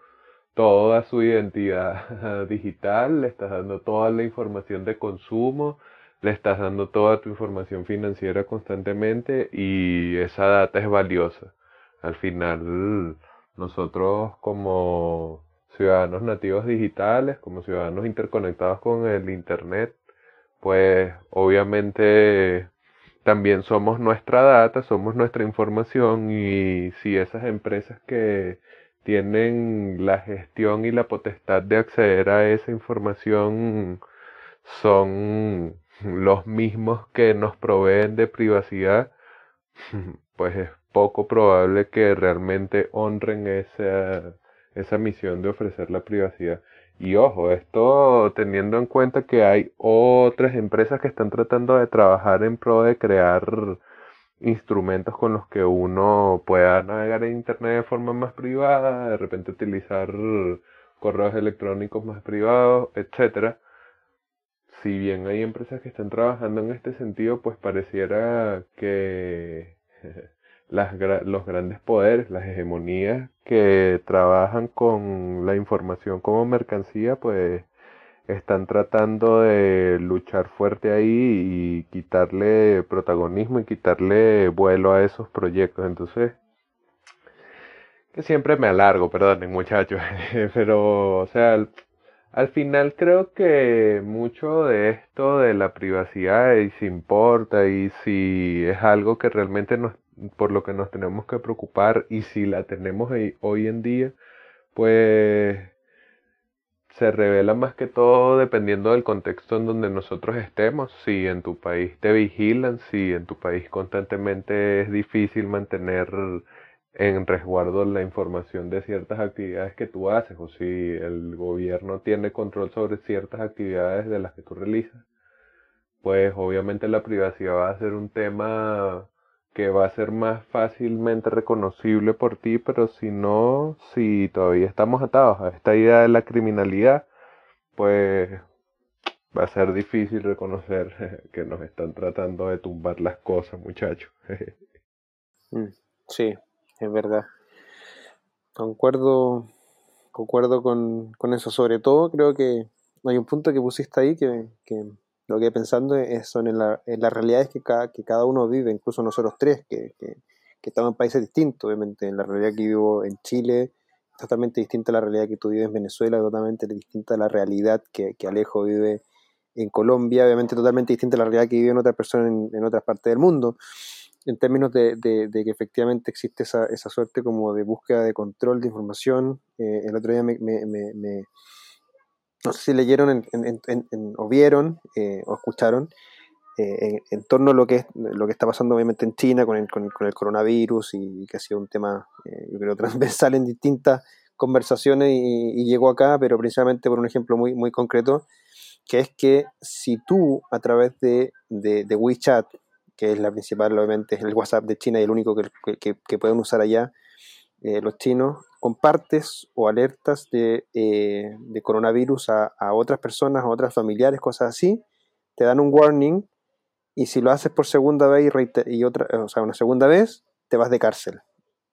toda su identidad digital, le estás dando toda la información de consumo, le estás dando toda tu información financiera constantemente y esa data es valiosa. Al final, nosotros como ciudadanos nativos digitales, como ciudadanos interconectados con el Internet, pues obviamente también somos nuestra data, somos nuestra información y si esas empresas que tienen la gestión y la potestad de acceder a esa información son los mismos que nos proveen de privacidad, pues es poco probable que realmente honren esa, esa misión de ofrecer la privacidad. Y ojo, esto teniendo en cuenta que hay otras empresas que están tratando de trabajar en pro de crear instrumentos con los que uno pueda navegar en Internet de forma más privada, de repente utilizar correos electrónicos más privados, etcétera. Si bien hay empresas que están trabajando en este sentido, pues pareciera que las, los grandes poderes, las hegemonías que trabajan con la información como mercancía, pues están tratando de luchar fuerte ahí y quitarle protagonismo y quitarle vuelo a esos proyectos. Entonces, que siempre me alargo, perdonen muchachos, pero, o sea, al, al, final creo que mucho de esto de la privacidad y si importa y si es algo que realmente nos por lo que nos tenemos que preocupar y si la tenemos hoy en día, pues se revela más que todo dependiendo del contexto en donde nosotros estemos. Si en tu país te vigilan, si en tu país constantemente es difícil mantener en resguardo la información de ciertas actividades que tú haces o si el gobierno tiene control sobre ciertas actividades de las que tú realizas, pues obviamente la privacidad va a ser un tema que va a ser más fácilmente reconocible por ti, pero si no, si todavía estamos atados a esta idea de la criminalidad, pues va a ser difícil reconocer que nos están tratando de tumbar las cosas, muchachos. Mm, sí, es verdad. Concuerdo, concuerdo con, con, eso. Sobre todo, creo que hay un punto que pusiste ahí que, que lo que pensando son en, la, en las realidades que cada, que cada uno vive, incluso nosotros tres, que, que, estamos en países distintos, obviamente. En la realidad que vivo en Chile totalmente distinta a la realidad que tú vives en Venezuela, totalmente distinta a la realidad que, Alejo vive en Colombia, obviamente totalmente distinta a la realidad que vive en otra persona en, otras partes del mundo, en términos de, que efectivamente existe esa, esa, suerte como de búsqueda de control de información. Eh, el otro día me, no sé si leyeron o vieron eh, o escucharon eh, en, torno a lo que, es, lo que está pasando obviamente en China con el, con, el coronavirus y, que ha sido un tema, eh, yo creo, transversal en distintas conversaciones y, llegó acá, pero principalmente por un ejemplo muy, muy concreto, que es que si tú a través de, de, WeChat, que es la principal, obviamente, es el WhatsApp de China y el único que, que, que pueden usar allá los chinos, compartes o alertas de, eh, coronavirus a, otras personas, a otras familiares, cosas así, te dan un warning y si lo haces por segunda vez y, otra, o sea, una segunda vez, te vas de cárcel.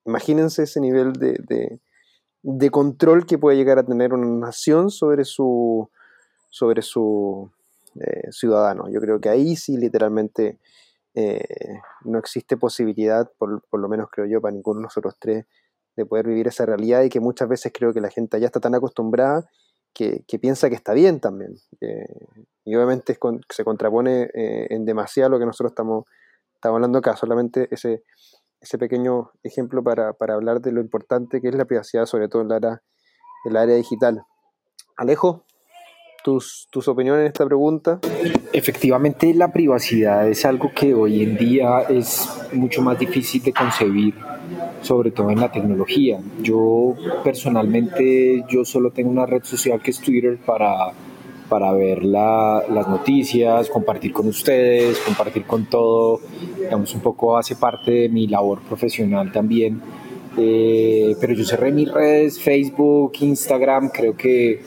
Imagínense ese nivel de, control que puede llegar a tener una nación sobre su, sobre su eh, ciudadano. Yo creo que ahí sí literalmente eh, no existe posibilidad, por, por, lo menos creo yo, para ninguno de nosotros tres, de poder vivir esa realidad y que muchas veces creo que la gente ya está tan acostumbrada que, piensa que está bien también. y obviamente se contrapone eh, en demasiado lo que nosotros estamos, estamos hablando acá, solamente ese, ese pequeño ejemplo para, hablar de lo importante que es la privacidad, sobre todo en área, en el área digital. Alejo, tus, tus opiniones en esta pregunta. Efectivamente, la privacidad es algo que hoy en día es mucho más difícil de concebir, sobre todo en la tecnología. Yo personalmente, yo solo tengo una red social que es Twitter para, para ver las noticias, compartir con ustedes, compartir con todo, digamos, un poco hace parte de mi labor profesional también. Eh, pero yo cerré mis redes, Facebook, Instagram, creo que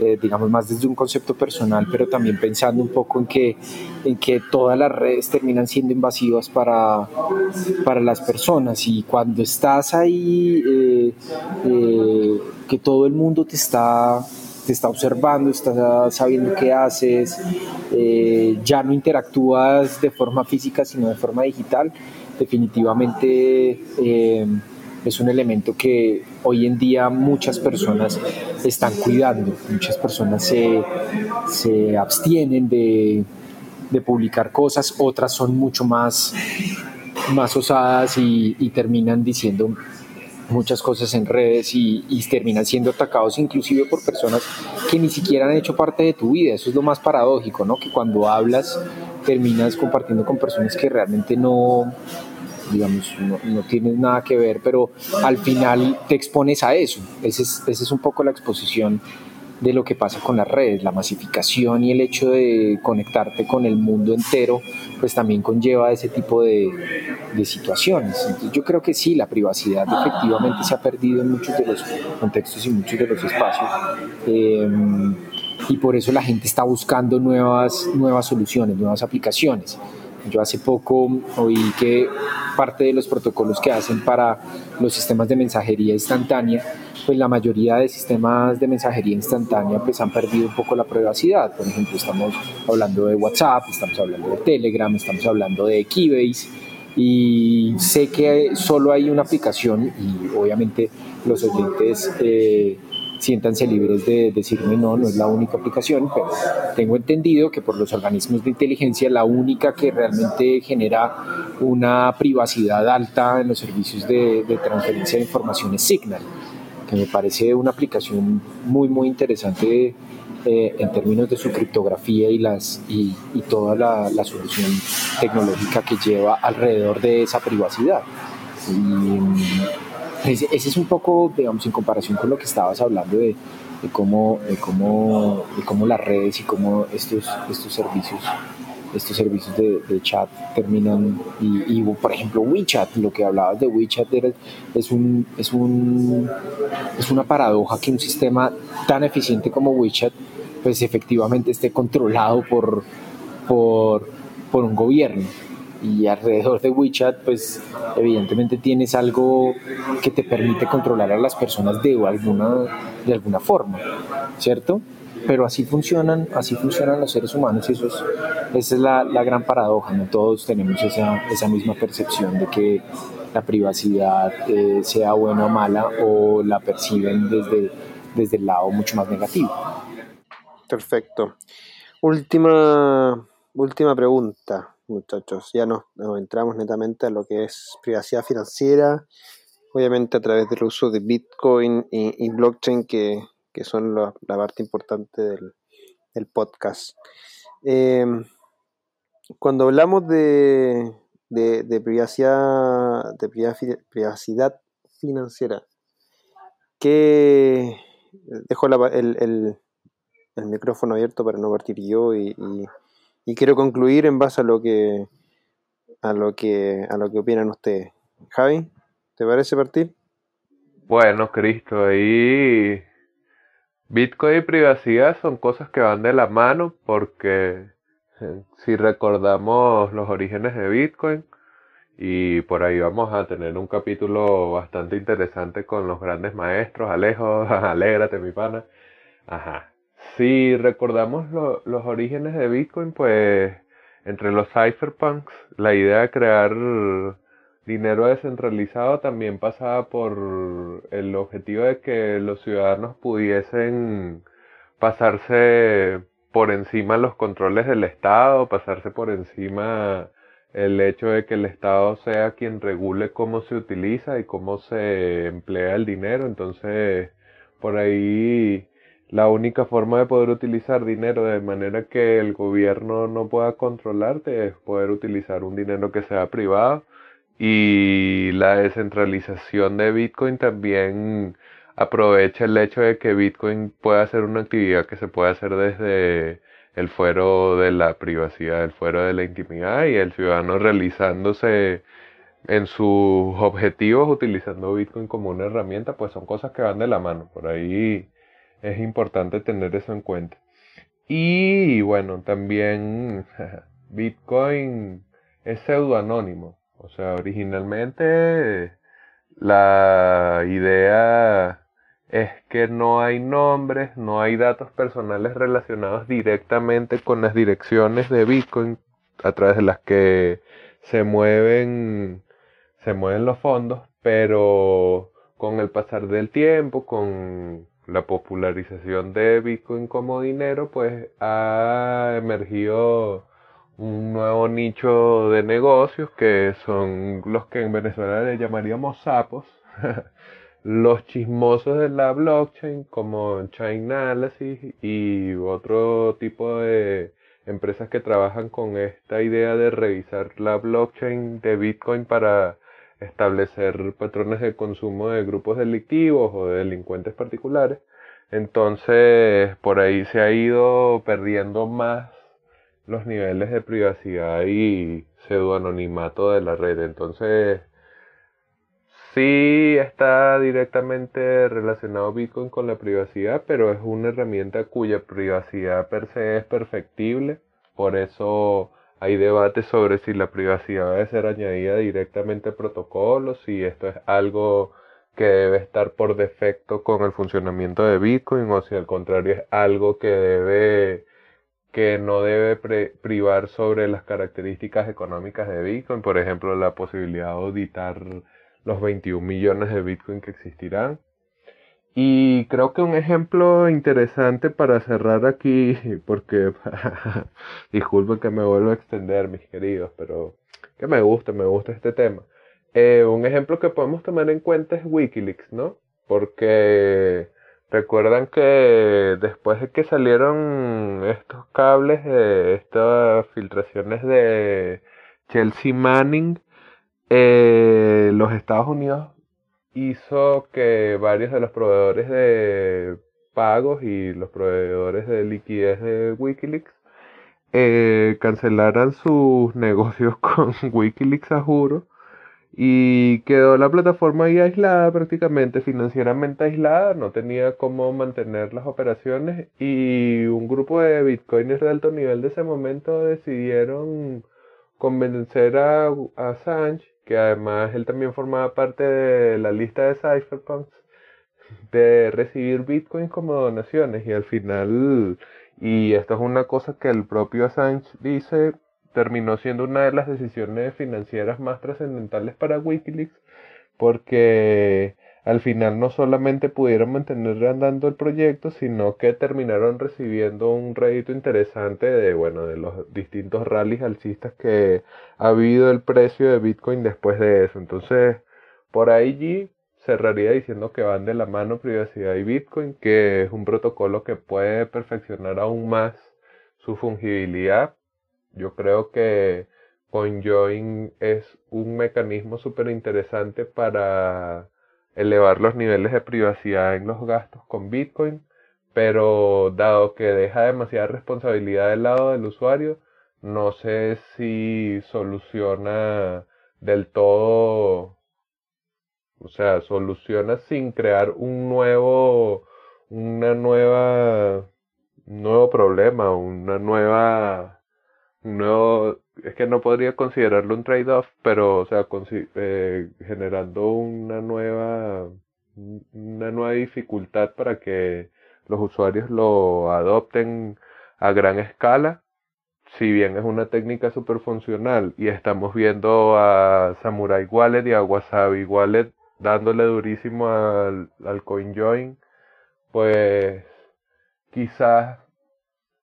eh, digamos, más desde un concepto personal, pero también pensando un poco en que, en que todas las redes terminan siendo invasivas para, para las personas. Y cuando estás ahí, eh, eh, que todo el mundo te está te está observando, está sabiendo qué haces, ya no interactúas de forma física sino de forma digital, definitivamente es un elemento que hoy en día muchas personas están cuidando, muchas personas se, se abstienen de, de, publicar cosas, otras son mucho más, más osadas y, terminan diciendo muchas cosas en redes y, y, terminan siendo atacados inclusive por personas que ni siquiera han hecho parte de tu vida. Eso es lo más paradójico, ¿no? Que cuando hablas terminas compartiendo con personas que realmente no, digamos, no, tienes nada que ver, pero al final te expones a eso. Esa es, ese es un poco la exposición de lo que pasa con las redes, la masificación y el hecho de conectarte con el mundo entero, pues también conlleva ese tipo de, situaciones. Yo creo que sí, la privacidad efectivamente se ha perdido en muchos de los contextos y muchos de los espacios. Eh, y por eso la gente está buscando nuevas, nuevas soluciones, nuevas aplicaciones. Yo hace poco oí que parte de los protocolos que hacen para los sistemas de mensajería instantánea, pues la mayoría de sistemas de mensajería instantánea pues han perdido un poco la privacidad. Por ejemplo, estamos hablando de WhatsApp, estamos hablando de Telegram, estamos hablando de Keybase y sé que solo hay una aplicación y obviamente los oyentes eh, siéntanse libres de decirme no, no es la única aplicación, pero tengo entendido que por los organismos de inteligencia la única que realmente genera una privacidad alta en los servicios de, transferencia de información es Signal, que me parece una aplicación muy, muy interesante eh, en términos de su criptografía y, las, y, toda la, solución tecnológica que lleva alrededor de esa privacidad. Ese, es un poco, digamos, en comparación con lo que estabas hablando de, cómo, de, cómo, de cómo las redes y cómo estos, estos servicios estos servicios de, de chat terminan y, y, por ejemplo WeChat lo que hablabas de WeChat era, es un es un es una paradoja que un sistema tan eficiente como WeChat pues efectivamente esté controlado por por, por un gobierno y alrededor de WeChat pues evidentemente tienes algo que te permite controlar a las personas de alguna, de alguna forma, ¿cierto? Pero así funcionan, así funcionan los seres humanos y eso es, esa es la, la gran paradoja, no todos tenemos esa, esa misma percepción de que la privacidad eh, sea buena o mala o la perciben desde, desde el lado mucho más negativo. Perfecto. Última, última pregunta muchachos. Ya nos, entramos netamente a lo que es privacidad financiera, obviamente a través del uso de Bitcoin y, blockchain, que, que son la, parte importante del, podcast. Eh, cuando hablamos de, de, privacidad, de privacidad financiera, que dejo la, el, el, el, micrófono abierto para no partir yo y y quiero concluir en base a lo que a lo que a lo que opinan ustedes. Javi, ¿te parece partir? Bueno, Cristo, ahí Bitcoin y privacidad son cosas que van de la mano porque eh, si recordamos los orígenes de Bitcoin y por ahí vamos a tener un capítulo bastante interesante con los grandes maestros, Alejo, alégrate mi pana. Ajá. Si recordamos lo, los orígenes de Bitcoin, pues entre los cypherpunks, la idea de crear dinero descentralizado también pasaba por el objetivo de que los ciudadanos pudiesen pasarse por encima los controles del Estado, pasarse por encima el hecho de que el Estado sea quien regule cómo se utiliza y cómo se emplea el dinero. Entonces, por ahí la única forma de poder utilizar dinero de manera que el gobierno no pueda controlarte es poder utilizar un dinero que sea privado y la descentralización de Bitcoin también aprovecha el hecho de que Bitcoin pueda ser una actividad que se puede hacer desde el fuero de la privacidad, el fuero de la intimidad y el ciudadano realizándose en sus objetivos utilizando Bitcoin como una herramienta, pues son cosas que van de la mano. Por ahí es importante tener eso en cuenta. Y bueno, también Bitcoin es pseudoanónimo. O sea, originalmente la idea es que no hay nombres, no hay datos personales relacionados directamente con las direcciones de Bitcoin a través de las que se mueven se mueven los fondos, pero con el pasar del tiempo, con la popularización de Bitcoin como dinero, pues ha emergido un nuevo nicho de negocios que son los que en Venezuela le llamaríamos sapos, los chismosos de la blockchain como Chainalysis y otro tipo de empresas que trabajan con esta idea de revisar la blockchain de Bitcoin para establecer patrones de consumo de grupos delictivos o de delincuentes particulares. Entonces, por ahí se ha ido perdiendo más los niveles de privacidad y pseudoanonimato de la red. Entonces, sí está directamente relacionado Bitcoin con la privacidad, pero es una herramienta cuya privacidad per se es perfectible. Por eso hay debates sobre si la privacidad debe ser añadida directamente al protocolo, si esto es algo que debe estar por defecto con el funcionamiento de Bitcoin o si al contrario es algo que debe que no debe privar sobre las características económicas de Bitcoin, por ejemplo, la posibilidad de auditar los 21 millones de Bitcoin que existirán. Y creo que un ejemplo interesante para cerrar aquí, porque disculpen que me vuelvo a extender, mis queridos, pero que me gusta, me gusta este tema. Eh, un ejemplo que podemos tomar en cuenta es Wikileaks, ¿no? Porque recuerdan que después de que salieron estos cables, estas filtraciones de Chelsea Manning, eh, los Estados Unidos hizo que varios de los proveedores de pagos y los proveedores de liquidez de Wikileaks eh, cancelaran sus negocios con Wikileaks a juro y quedó la plataforma ahí aislada prácticamente financieramente aislada no tenía cómo mantener las operaciones y un grupo de bitcoiners de alto nivel de ese momento decidieron convencer a, a Assange que además él también formaba parte de la lista de cypherpunks de recibir bitcoin como donaciones y al final y esto es una cosa que el propio Assange dice terminó siendo una de las decisiones financieras más trascendentales para Wikileaks porque al final no solamente pudieron mantener andando el proyecto, sino que terminaron recibiendo un rédito interesante de, bueno, de los distintos rallies alcistas que ha habido el precio de Bitcoin después de eso. Entonces, por ahí cerraría diciendo que van de la mano privacidad y Bitcoin, que es un protocolo que puede perfeccionar aún más su fungibilidad. Yo creo que CoinJoin es un mecanismo súper interesante para elevar los niveles de privacidad en los gastos con Bitcoin, pero dado que deja demasiada responsabilidad del lado del usuario, no sé si soluciona del todo, o sea, soluciona sin crear un nuevo, una nueva, un nuevo problema, una nueva, un nuevo es que no podría considerarlo un trade-off, pero, o sea, eh, generando una nueva, una nueva dificultad para que los usuarios lo adopten a gran escala. Si bien es una técnica súper funcional y estamos viendo a Samurai Wallet y a Wasabi Wallet dándole durísimo al, al CoinJoin, pues quizás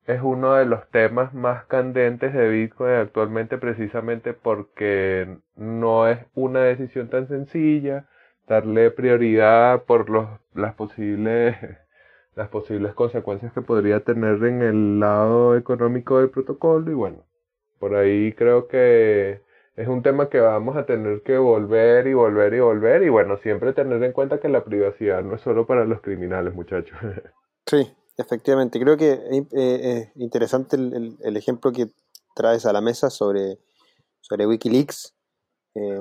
es uno de los temas más candentes de Bitcoin actualmente precisamente porque no es una decisión tan sencilla darle prioridad por los, las posibles las posibles consecuencias que podría tener en el lado económico del protocolo. Y bueno por ahí creo que es un tema que vamos a tener que volver y volver y volver. Y bueno siempre tener en cuenta que la privacidad no es solo para los criminales muchachos. Sí Efectivamente, creo que es interesante el, ejemplo que traes a la mesa sobre, sobre Wikileaks. Eh,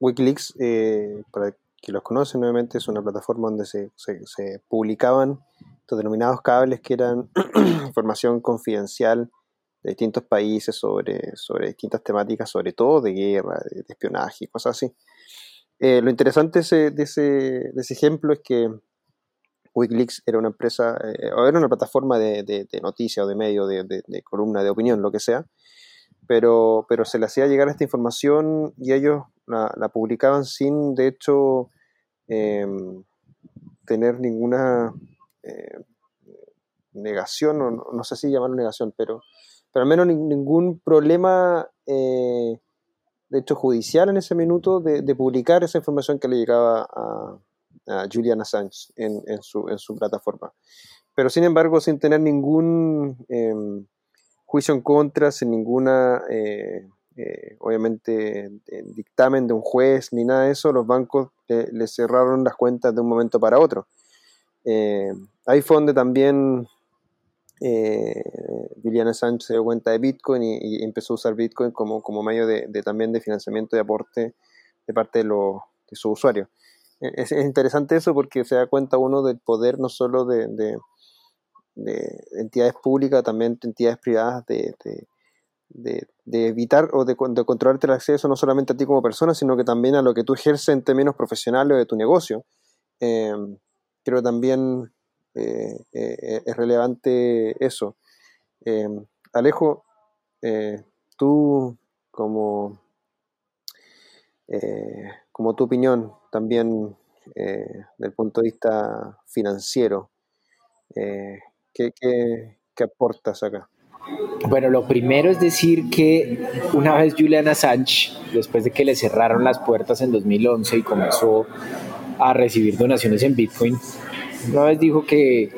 Wikileaks, eh, para que los conocen nuevamente, es una plataforma donde se, se, publicaban estos denominados cables que eran información confidencial de distintos países sobre, sobre distintas temáticas, sobre todo de guerra, de, espionaje y cosas así. Eh, lo interesante de ese, de ese, ejemplo es que Wikileaks era una empresa, eh, o era una plataforma de, de noticias o de medio, de, columna, de opinión, lo que sea, pero, pero se le hacía llegar esta información y ellos la, publicaban sin, de hecho, em, tener ninguna eh, negación, o no, sé si llamarlo negación, pero, pero al menos ningún problema, eh, de hecho, judicial en ese minuto de, publicar esa información que le llegaba a, Julian Assange en, su, plataforma. Pero sin embargo, sin tener ningún em, juicio en contra, sin ninguna, eh, obviamente, dictamen de un juez ni nada de eso, los bancos le cerraron las cuentas de un momento para otro. ahí fue donde también eh, Juliana Sánchez se dio cuenta de Bitcoin y, empezó a usar Bitcoin como, como medio de, también de financiamiento y aporte de parte de, los, de sus usuarios. Es, interesante eso porque se da cuenta uno del poder no solo de, de, entidades públicas, también de entidades privadas de, evitar o de, controlarte el acceso no solamente a ti como persona, sino que también a lo que tú ejerces en términos profesionales o de tu negocio. Eh, creo también eh, eh, es relevante eso. Eh, Alejo, tú como, como tu opinión también del punto de vista financiero, ¿qué, qué, aportas acá? Bueno, lo primero es decir que una vez Julian Assange, después de que le cerraron las puertas en 2011 y comenzó a recibir donaciones en Bitcoin, una vez dijo que,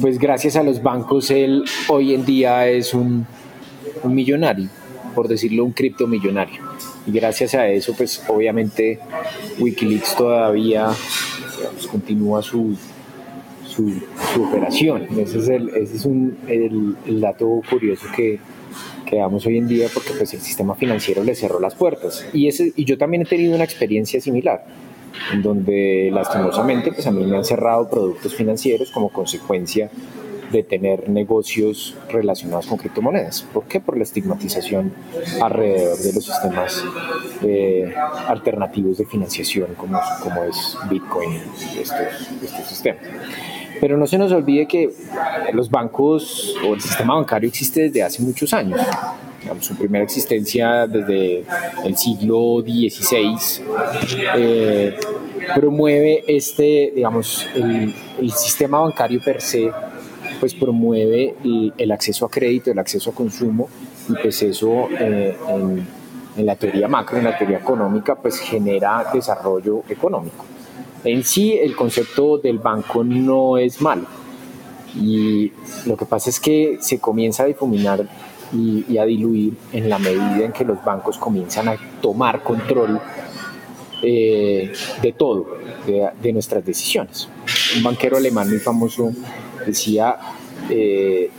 pues gracias a los bancos, él hoy en día es un, millonario, por decirlo, un criptomillonario. Y gracias a eso, pues obviamente Wikileaks todavía continúa su, su, operación. Ese es, el, ese es un, el, dato curioso que, que damos hoy en día porque pues el sistema financiero le cerró las puertas. Y, ese, y yo también he tenido una experiencia similar en donde lastimosamente pues a mí me han cerrado productos financieros como consecuencia de tener negocios relacionados con criptomonedas. ¿Por qué? Por la estigmatización alrededor de los sistemas eh, alternativos de financiación como, como es Bitcoin estos, estos sistemas. Pero no se nos olvide que los bancos o el sistema bancario existe desde hace muchos años su primera existencia desde el siglo XVI, eh, promueve este, digamos, el, sistema bancario per se, pues promueve el, acceso a crédito, el acceso a consumo, y pues eso eh, en, la teoría macro, en la teoría económica, pues genera desarrollo económico. En sí, el concepto del banco no es malo. Y lo que pasa es que se comienza a difuminar y, a diluir en la medida en que los bancos comienzan a tomar control eh, de todo, de, nuestras decisiones. Un banquero alemán muy famoso decía, eh,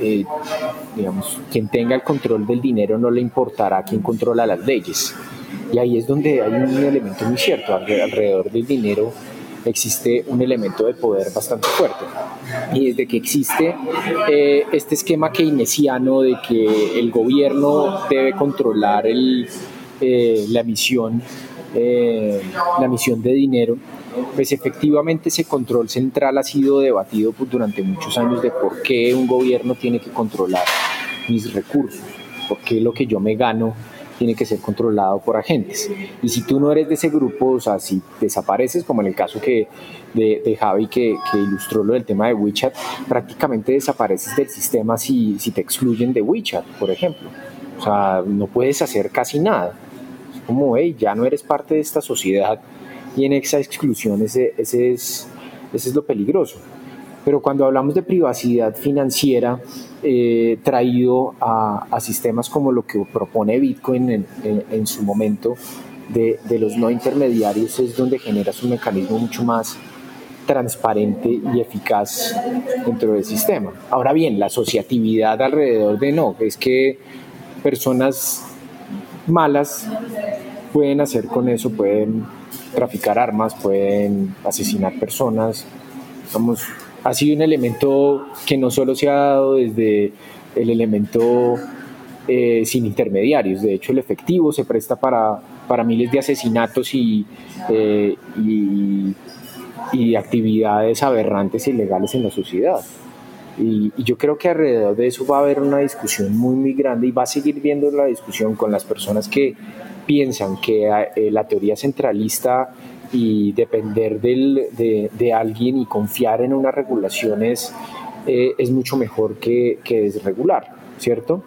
eh, digamos, quien tenga el control del dinero no le importará quién controla las leyes. Y ahí es donde hay un elemento muy cierto, alrededor del dinero existe un elemento de poder bastante fuerte. Y desde que existe eh, este esquema keynesiano de que el gobierno debe controlar la emisión eh, la emisión de dinero, pues efectivamente ese control central ha sido debatido durante muchos años de por qué un gobierno tiene que controlar mis recursos, por qué lo que yo me gano tiene que ser controlado por agentes. Y si tú no eres de ese grupo, o sea, si desapareces, como en el caso que de, de Javi que, que, ilustró lo del tema de WeChat, prácticamente desapareces del sistema si, si te excluyen de WeChat, por ejemplo. O sea, no puedes hacer casi nada. Es como, hey, ya no eres parte de esta sociedad y en esa exclusión ese, ese, es, ese es lo peligroso. Pero cuando hablamos de privacidad financiera, eh, traído a, sistemas como lo que propone Bitcoin en, su momento de, los no intermediarios es donde generas un mecanismo mucho más transparente y eficaz dentro del sistema. Ahora bien, la asociatividad alrededor de no, es que personas malas pueden hacer con eso, pueden traficar armas, pueden asesinar personas, vamos, ha sido un elemento que no solo se ha dado desde el elemento eh, sin intermediarios, de hecho el efectivo se presta para, para miles de asesinatos y, eh, y, y actividades aberrantes e ilegales en la sociedad. Y, yo creo que alrededor de eso va a haber una discusión muy, muy grande y va a seguir viendo la discusión con las personas que piensan que eh, la teoría centralista y depender de, de, alguien y confiar en unas regulaciones eh, es mucho mejor que, que, desregular, ¿cierto?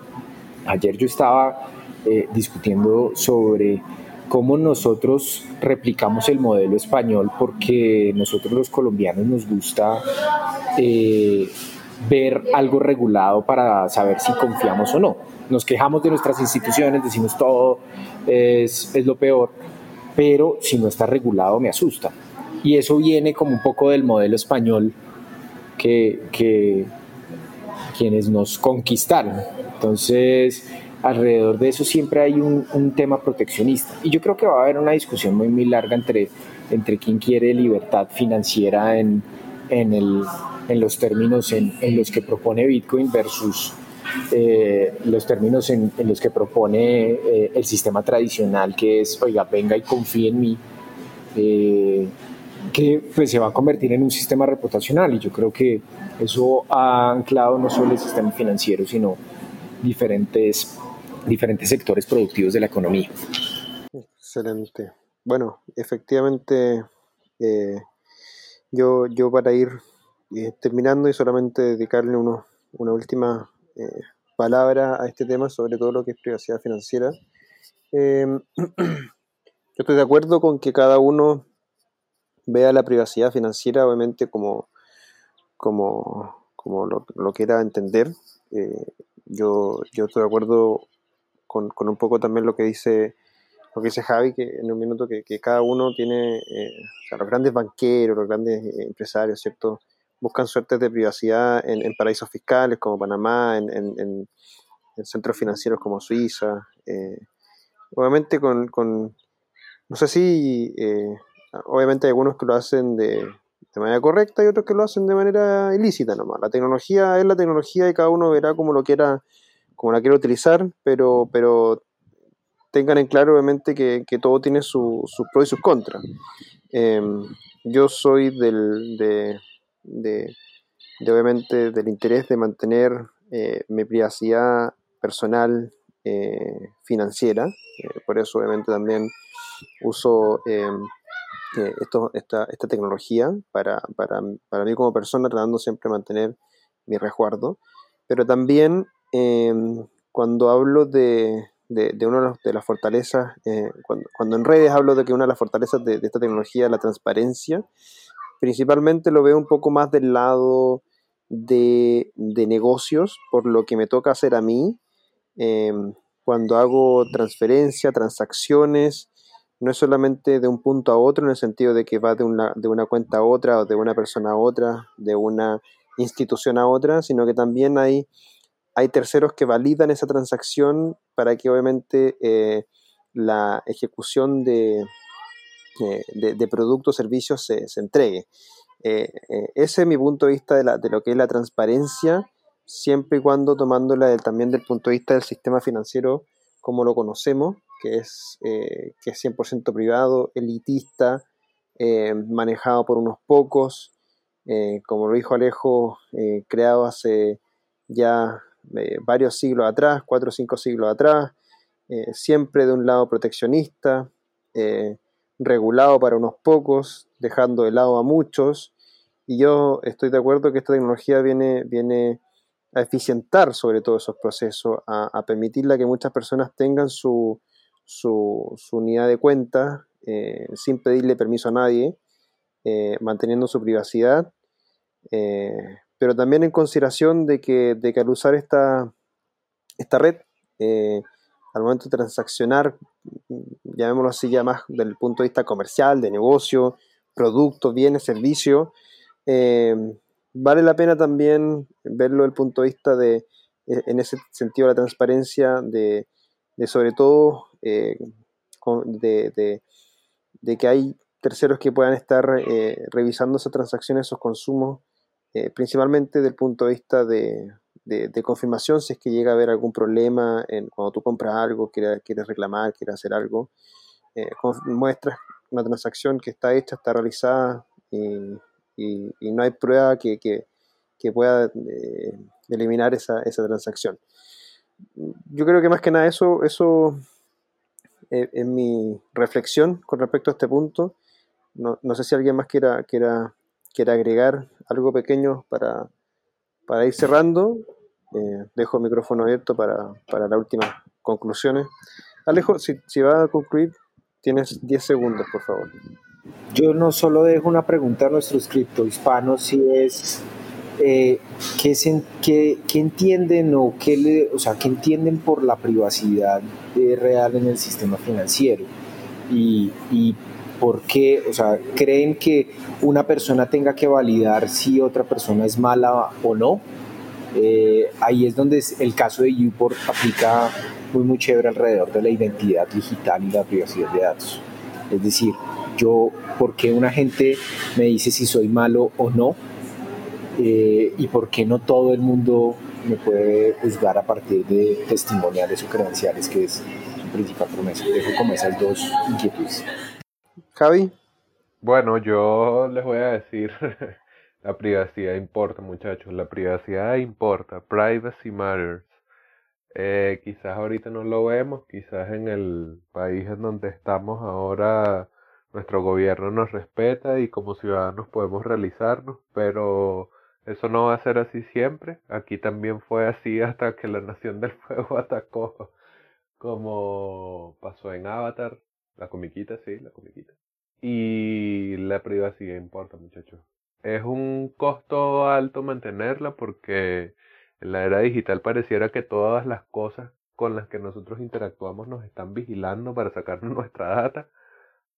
Ayer yo estaba eh, discutiendo sobre cómo nosotros replicamos el modelo español porque nosotros los colombianos nos gusta ver algo regulado para saber si confiamos o no. Nos quejamos de nuestras instituciones, decimos todo es, es lo peor, pero si no está regulado me asusta. Y eso viene como un poco del modelo español que, que quienes nos conquistaron. Entonces, alrededor de eso siempre hay un, un, tema proteccionista. Y yo creo que va a haber una discusión muy, muy larga entre, entre quién quiere libertad financiera en, en el, en los términos en, en los que propone Bitcoin versus eh, los términos en, en, los que propone eh, el sistema tradicional, que es, oiga, venga y confíe en mí, eh, que pues, se va a convertir en un sistema reputacional. Y yo creo que eso ha anclado no solo el sistema financiero, sino diferentes, diferentes sectores productivos de la economía. Excelente. Bueno, efectivamente, yo, yo para ir eh, terminando y solamente dedicarle uno, una última eh, palabra a este tema sobre todo lo que es privacidad financiera. Eh, yo estoy de acuerdo con que cada uno vea la privacidad financiera obviamente como, como, como lo, quiera entender. Eh, yo, yo estoy de acuerdo con, con, un poco también lo que dice lo dice Javi, que en un minuto que, cada uno tiene, eh, los grandes banqueros, los grandes empresarios, ¿cierto? Buscan suertes de privacidad en, paraísos fiscales como Panamá, en, en, en centros financieros como Suiza. Eh, obviamente con, no sé si, eh, obviamente hay algunos que lo hacen de, de, manera correcta y otros que lo hacen de manera ilícita nomás. La tecnología es la tecnología y cada uno verá como lo quiera, como la quiera utilizar, pero, pero tengan en claro obviamente que, todo tiene sus su pros y sus contras. Eh, yo soy del, de, de, obviamente del interés de mantener eh, mi privacidad personal eh, financiera. Eh, por eso obviamente también uso em, esto, esta, esta, tecnología para, para, para, mí como persona, tratando siempre de mantener mi resguardo. Pero también em, cuando hablo de, de, de, una de las fortalezas, cuando, cuando, en redes hablo de que una de las fortalezas de, de esta tecnología es la transparencia, principalmente lo veo un poco más del lado de, de negocios, por lo que me toca hacer a mí. Eh, cuando hago transferencia, transacciones, no es solamente de un punto a otro, en el sentido de que va de una, de una cuenta a otra, o de una persona a otra, de una institución a otra, sino que también hay, hay terceros que validan esa transacción para que obviamente eh, la ejecución de, de, de productos, servicios se, entregue. Eh, eh, ese es mi punto de vista de, lo que es la transparencia, siempre y cuando tomándola también del punto de vista del sistema financiero como lo conocemos, que es, eh, que es 100% privado, elitista, manejado por unos pocos, como lo dijo Alejo, creado hace ya varios siglos atrás, cuatro o cinco siglos atrás, siempre de un lado proteccionista, regulado para unos pocos, dejando de lado a muchos. Y yo estoy de acuerdo que esta tecnología viene, viene a eficientar sobre todo esos procesos, a, a permitirle que muchas personas tengan su, su, unidad de cuenta eh, sin pedirle permiso a nadie, eh, manteniendo su privacidad, eh, pero también en consideración de que, de que al usar esta, esta red, al momento de transaccionar, llamémoslo así ya más del punto de vista comercial, de negocio, productos, bienes, servicios, eh, vale la pena también verlo desde el punto de vista de, eh, en ese sentido, la transparencia de, sobre todo eh, de, que hay terceros que puedan estar eh, revisando esas transacciones, esos consumos principalmente desde el punto de vista de, confirmación, si es que llega a haber algún problema en, cuando tú compras algo, quieres, quieres reclamar, quieres hacer algo, eh, muestras una transacción que está hecha, está realizada y, no hay prueba que, pueda eh, eliminar esa, esa, transacción. Yo creo que más que nada eso, eso es mi reflexión con respecto a este punto. No, no sé si alguien más quiera, quiera quiere agregar algo pequeño para, para ir cerrando, eh, dejo el micrófono abierto para, para las últimas conclusiones. Alejo, si, si va a concluir, tienes 10 segundos, por favor. Yo no solo dejo una pregunta a nuestros criptohispanos, si es eh, ¿qué, qué, entienden o qué, le, o sea, qué entienden por la privacidad eh, real en el sistema financiero y, y ¿Por qué? O sea, ¿creen que una persona tenga que validar si otra persona es mala o no? Eh, ahí es donde el caso de YouPort aplica muy, muy chévere alrededor de la identidad digital y la privacidad de datos. Es decir, yo, ¿por qué una gente me dice si soy malo o no? Eh, y por qué no todo el mundo me puede juzgar a partir de testimoniales o credenciales, que es su principal promesa. Dejo como esas dos inquietudes. Javi. Bueno, yo les voy a decir, la privacidad importa muchachos, la privacidad importa, privacy matters. Eh, quizás ahorita no lo vemos, quizás en el país en donde estamos ahora nuestro gobierno nos respeta y como ciudadanos podemos realizarnos, pero eso no va a ser así siempre. Aquí también fue así hasta que la Nación del Fuego atacó, como pasó en Avatar, la comiquita, sí, la comiquita. Y la privacidad importa, muchachos. Es un costo alto mantenerla porque en la era digital pareciera que todas las cosas con las que nosotros interactuamos nos están vigilando para sacarnos nuestra data.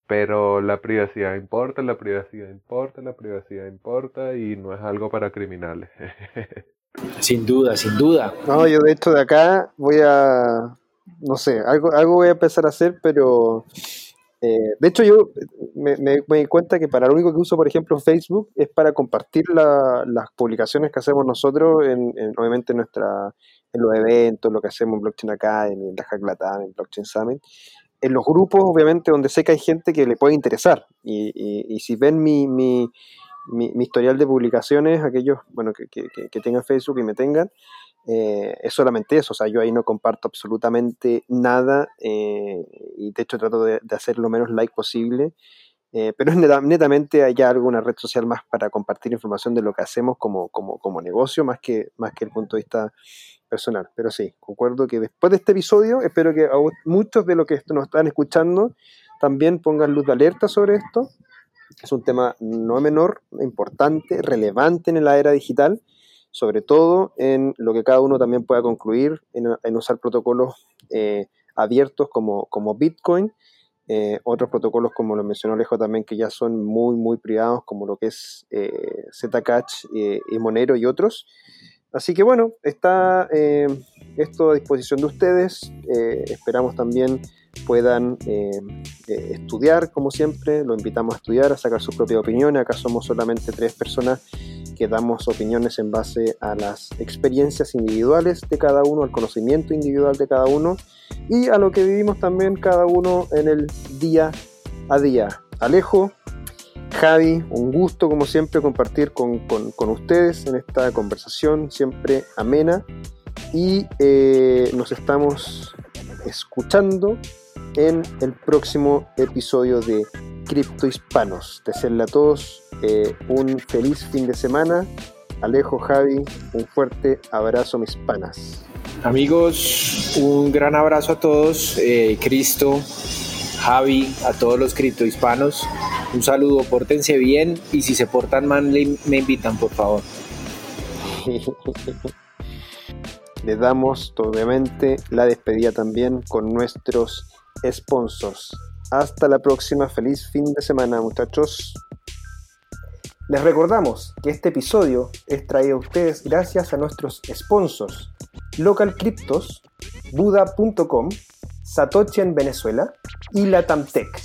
Pero la privacidad importa, la privacidad importa, la privacidad importa y no es algo para criminales. sin duda, sin duda. No, yo de hecho de acá voy a no sé, algo, algo voy a empezar a hacer, pero eh, de hecho yo me, me, di cuenta que para lo único que uso, por ejemplo, Facebook es para compartir las publicaciones que hacemos nosotros, en, obviamente en, nuestra, en los eventos, lo que hacemos en Blockchain Academy, en la Hack en Blockchain Summit, en los grupos, obviamente, donde sé que hay gente que le puede interesar. Y, y, si ven mi, mi, mi, historial de publicaciones, aquellos bueno, que, que, que tengan Facebook y me tengan, eh, es solamente eso, o sea, yo ahí no comparto absolutamente nada eh, y de hecho trato de, hacer lo menos like posible, eh, pero netamente hay alguna red social más para compartir información de lo que hacemos como, como, como negocio más que, más que el punto de vista personal. Pero sí, concuerdo que después de este episodio, espero que muchos de los que nos están escuchando también pongan luz de alerta sobre esto. Es un tema no menor, importante, relevante en la era digital sobre todo en lo que cada uno también pueda concluir en, usar protocolos eh, abiertos como, como Bitcoin, eh, otros protocolos como lo mencionó Alejo también que ya son muy muy privados como lo que es eh, Zcash y Monero y otros. Así que bueno, está esto a disposición de ustedes. esperamos también puedan estudiar como siempre. Lo invitamos a estudiar, a sacar sus propias opiniones. Acá somos solamente tres personas que damos opiniones en base a las experiencias individuales de cada uno, al conocimiento individual de cada uno y a lo que vivimos también cada uno en el día a día. Alejo, Javi, un gusto como siempre compartir con, ustedes en esta conversación siempre amena y eh, nos estamos escuchando en el próximo episodio de Cripto Hispanos. Desearle a todos eh, un feliz fin de semana. Alejo, Javi, un fuerte abrazo, mis panas. Amigos, un gran abrazo a todos. Eh, Cristo, Javi, a todos los criptohispanos. Un saludo, pórtense bien y si se portan mal, me invitan, por favor. Le damos, obviamente, la despedida también con nuestros sponsors. Hasta la próxima, feliz fin de semana muchachos. Les recordamos que este episodio es traído a ustedes gracias a nuestros sponsors Local Cryptos, Buda.com, Satoshi en Venezuela y Latamtech.